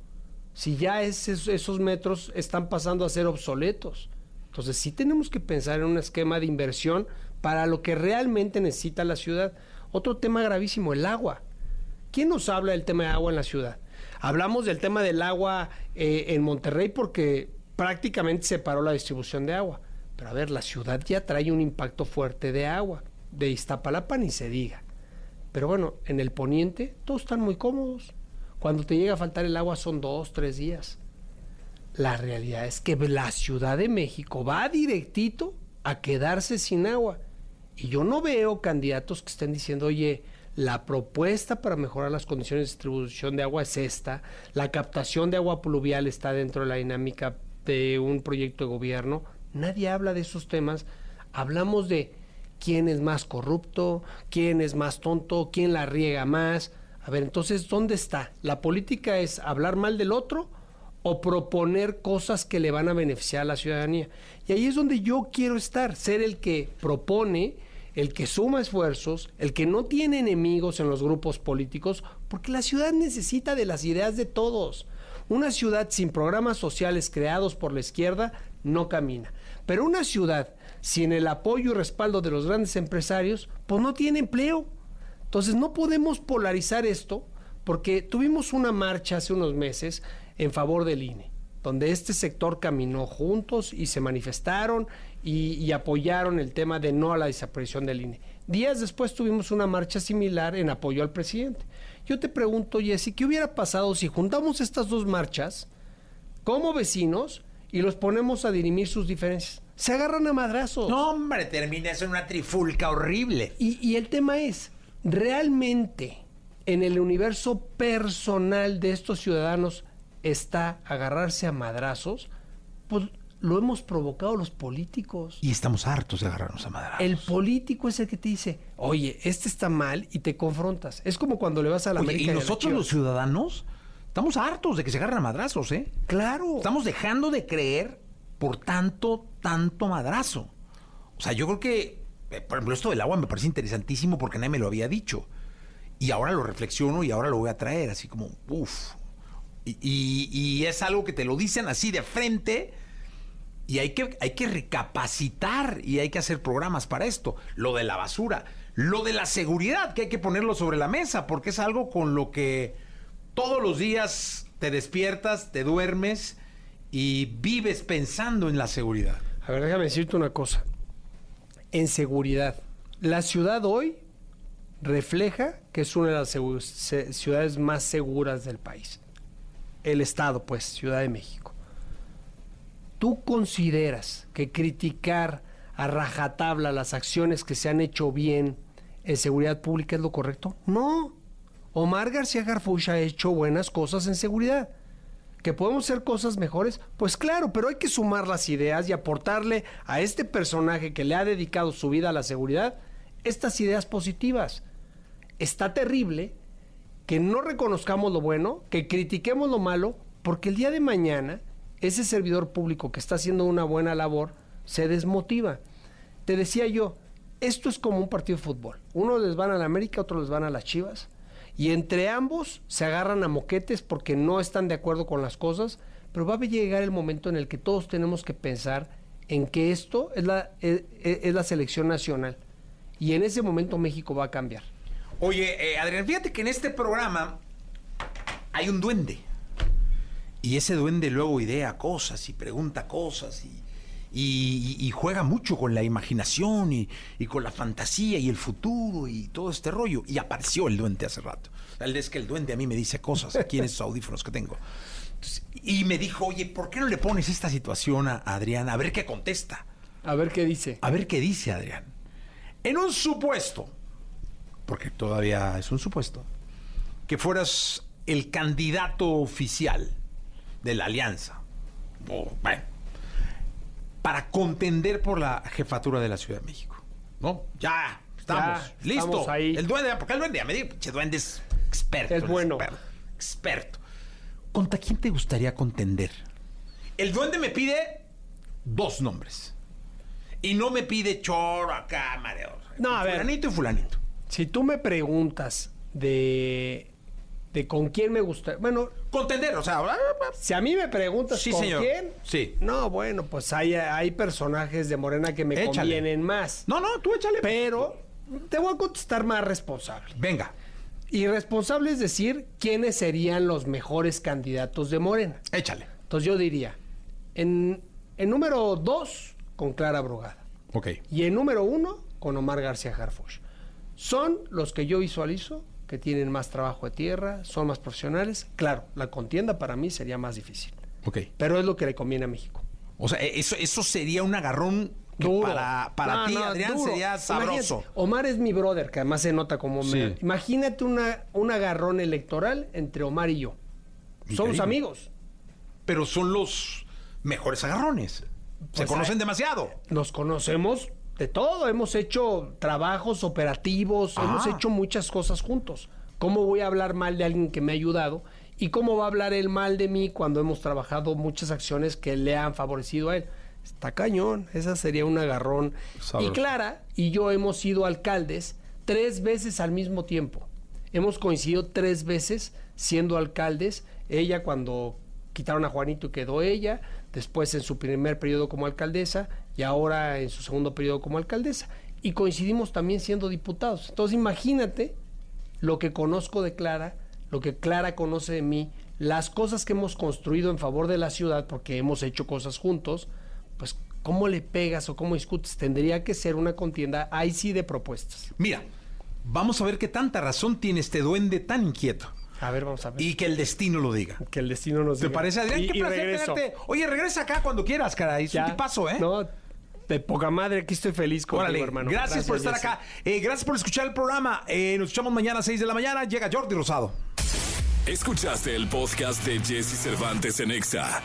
Si ya esos, metros están pasando a ser obsoletos. Entonces sí tenemos que pensar en un esquema de inversión para lo que realmente necesita la ciudad. Otro tema gravísimo, el agua. ¿Quién nos habla del tema de agua en la ciudad? Hablamos del tema del agua eh, en Monterrey porque prácticamente se paró la distribución de agua. Pero a ver, la ciudad ya trae un impacto fuerte de agua. De Iztapalapa ni se diga. Pero bueno, en el poniente todos están muy cómodos. Cuando te llega a faltar el agua son dos, tres días. La realidad es que la Ciudad de México va directito a quedarse sin agua. Y yo no veo candidatos que estén diciendo, oye, la propuesta para mejorar las condiciones de distribución de agua es esta, la captación de agua pluvial está dentro de la dinámica de un proyecto de gobierno. Nadie habla de esos temas. Hablamos de quién es más corrupto, quién es más tonto, quién la riega más. A ver, entonces, ¿dónde está? ¿La política es hablar mal del otro o proponer cosas que le van a beneficiar a la ciudadanía? Y ahí es donde yo quiero estar, ser el que propone, el que suma esfuerzos, el que no tiene enemigos en los grupos políticos, porque la ciudad necesita de las ideas de todos. Una ciudad sin programas sociales creados por la izquierda no camina. Pero una ciudad sin el apoyo y respaldo de los grandes empresarios, pues no tiene empleo. Entonces no podemos polarizar esto porque tuvimos una marcha hace unos meses en favor del INE, donde este sector caminó juntos y se manifestaron y, y apoyaron el tema de no a la desaparición del INE. Días después tuvimos una marcha similar en apoyo al presidente. Yo te pregunto, Jessy, ¿qué hubiera pasado si juntamos estas dos marchas como vecinos y los ponemos a dirimir sus diferencias? Se agarran a madrazos. No, hombre, termina en una trifulca horrible. Y, y el tema es, ¿realmente en el universo personal de estos ciudadanos está agarrarse a madrazos? Pues lo hemos provocado los políticos. Y estamos hartos de agarrarnos a madrazos. El político es el que te dice, oye, este está mal y te confrontas. Es como cuando le vas a la Oye, América. y nosotros los ciudadanos estamos hartos de que se agarren a madrazos, ¿eh? Claro. Estamos dejando de creer por tanto, tanto madrazo. O sea, yo creo que, por ejemplo, esto del agua me parece interesantísimo porque nadie me lo había dicho. Y ahora lo reflexiono y ahora lo voy a traer, así como, uff. Y, y- y es algo que te lo dicen así de frente. Y hay que, hay que recapacitar y hay que hacer programas para esto. Lo de la basura, lo de la seguridad, que hay que ponerlo sobre la mesa, porque es algo con lo que todos los días te despiertas, te duermes y vives pensando en la seguridad. A ver, déjame decirte una cosa. En seguridad, la ciudad hoy refleja que es una de las ciudades más seguras del país. El Estado, pues, Ciudad de México. ¿Tú consideras que criticar a rajatabla las acciones que se han hecho bien en seguridad pública es lo correcto? No. Omar García Garfuch ha hecho buenas cosas en seguridad. ¿Que podemos hacer cosas mejores? Pues claro, pero hay que sumar las ideas y aportarle a este personaje que le ha dedicado su vida a la seguridad estas ideas positivas. Está terrible que no reconozcamos lo bueno, que critiquemos lo malo, porque el día de mañana ese servidor público que está haciendo una buena labor se desmotiva. Te decía yo, esto es como un partido de fútbol. Unos les van a la América, otros les van a las Chivas. Y entre ambos se agarran a moquetes porque no están de acuerdo con las cosas, pero va a llegar el momento en el que todos tenemos que pensar en que esto es la, es, es la selección nacional. Y en ese momento México va a cambiar. Oye, eh, Adrián, fíjate que en este programa hay un duende. Y ese duende luego idea cosas y pregunta cosas y, y- y juega mucho con la imaginación y, y con la fantasía y el futuro y todo este rollo. Y apareció el duende hace rato. El es que el duende a mí me dice cosas aquí en esos audífonos que tengo. Entonces, y me dijo, oye, ¿por qué no le pones esta situación a Adrián? A ver qué contesta. A ver qué dice. A ver qué dice Adrián. En un supuesto, porque todavía es un supuesto, que fueras el candidato oficial de la alianza, bueno, para contender por la jefatura de la Ciudad de México. ¿No? Ya, estamos, Ya, listo. estamos ahí. El duende, porque el duende, ya me dijo, pinche duende es experto. Es bueno. Experto, experto. ¿Contra quién te gustaría contender? El duende me pide dos nombres. Y no me pide choro acá, mareo. No, a ver. Fulanito y fulanito. Si tú me preguntas de, de con quién me gusta, bueno, Contender, o sea, si a mí me preguntas Sí, con señor. quién, Sí. no, bueno, pues hay, hay personajes de Morena que me Échale. convienen más. No, no, tú échale. Pero te voy a contestar más responsable. Venga, Y responsable es decir quiénes serían los mejores candidatos de Morena. échale. Entonces yo diría, en, en número dos, con Clara Brugada. Ok. Y en número uno, con Omar García Harfuch. Son los que yo visualizo que tienen más trabajo de tierra, son más profesionales. Claro, la contienda para mí sería más difícil. Ok. Pero es lo que le conviene a México. O sea, e, eso, eso sería un agarrón que Duro. para, para No, ti, no, Adrián, duro. sería sabroso. Imagínate, Omar es mi brother, que además se nota como... Sí. me- Imagínate una, un agarrón electoral entre Omar y yo. Somos Increíble. amigos. Pero son los mejores agarrones. Se Pues conocen hay- demasiado. Nos conocemos de todo. Hemos hecho trabajos operativos, Ah. hemos hecho muchas cosas juntos. ¿Cómo voy a hablar mal de alguien que me ha ayudado? ¿Y cómo va a hablar él mal de mí cuando hemos trabajado muchas acciones que le han favorecido a él? Está cañón. Esa sería un agarrón. Sabroso. Y Clara y yo hemos sido alcaldes tres veces al mismo tiempo. Hemos coincidido tres veces siendo alcaldes. Ella cuando quitaron a Juanito y quedó ella, después en su primer periodo como alcaldesa y ahora en su segundo periodo como alcaldesa. Y coincidimos también siendo diputados. Entonces imagínate lo que conozco de Clara, lo que Clara conoce de mí, las cosas que hemos construido en favor de la ciudad, porque hemos hecho cosas juntos, pues cómo le pegas o cómo discutes. Tendría que ser una contienda ahí sí de propuestas. Mira, vamos a ver qué tanta razón tiene este duende tan inquieto. A ver, vamos a ver. Y que el destino lo diga. que el destino nos ¿Te diga. parece, Adrián? Y- qué y placer regreso. tenerte. Oye, regresa acá cuando quieras, caray. Es un tipazo, ¿eh? No, de poca madre, aquí estoy feliz contigo, Órale, hermano. gracias, por estar Jesse. acá. Eh, gracias por escuchar el programa. Eh, nos escuchamos mañana a 6 de la mañana. Llega Jordi Rosado. Escuchaste el podcast de Jesse Cervantes en Exa.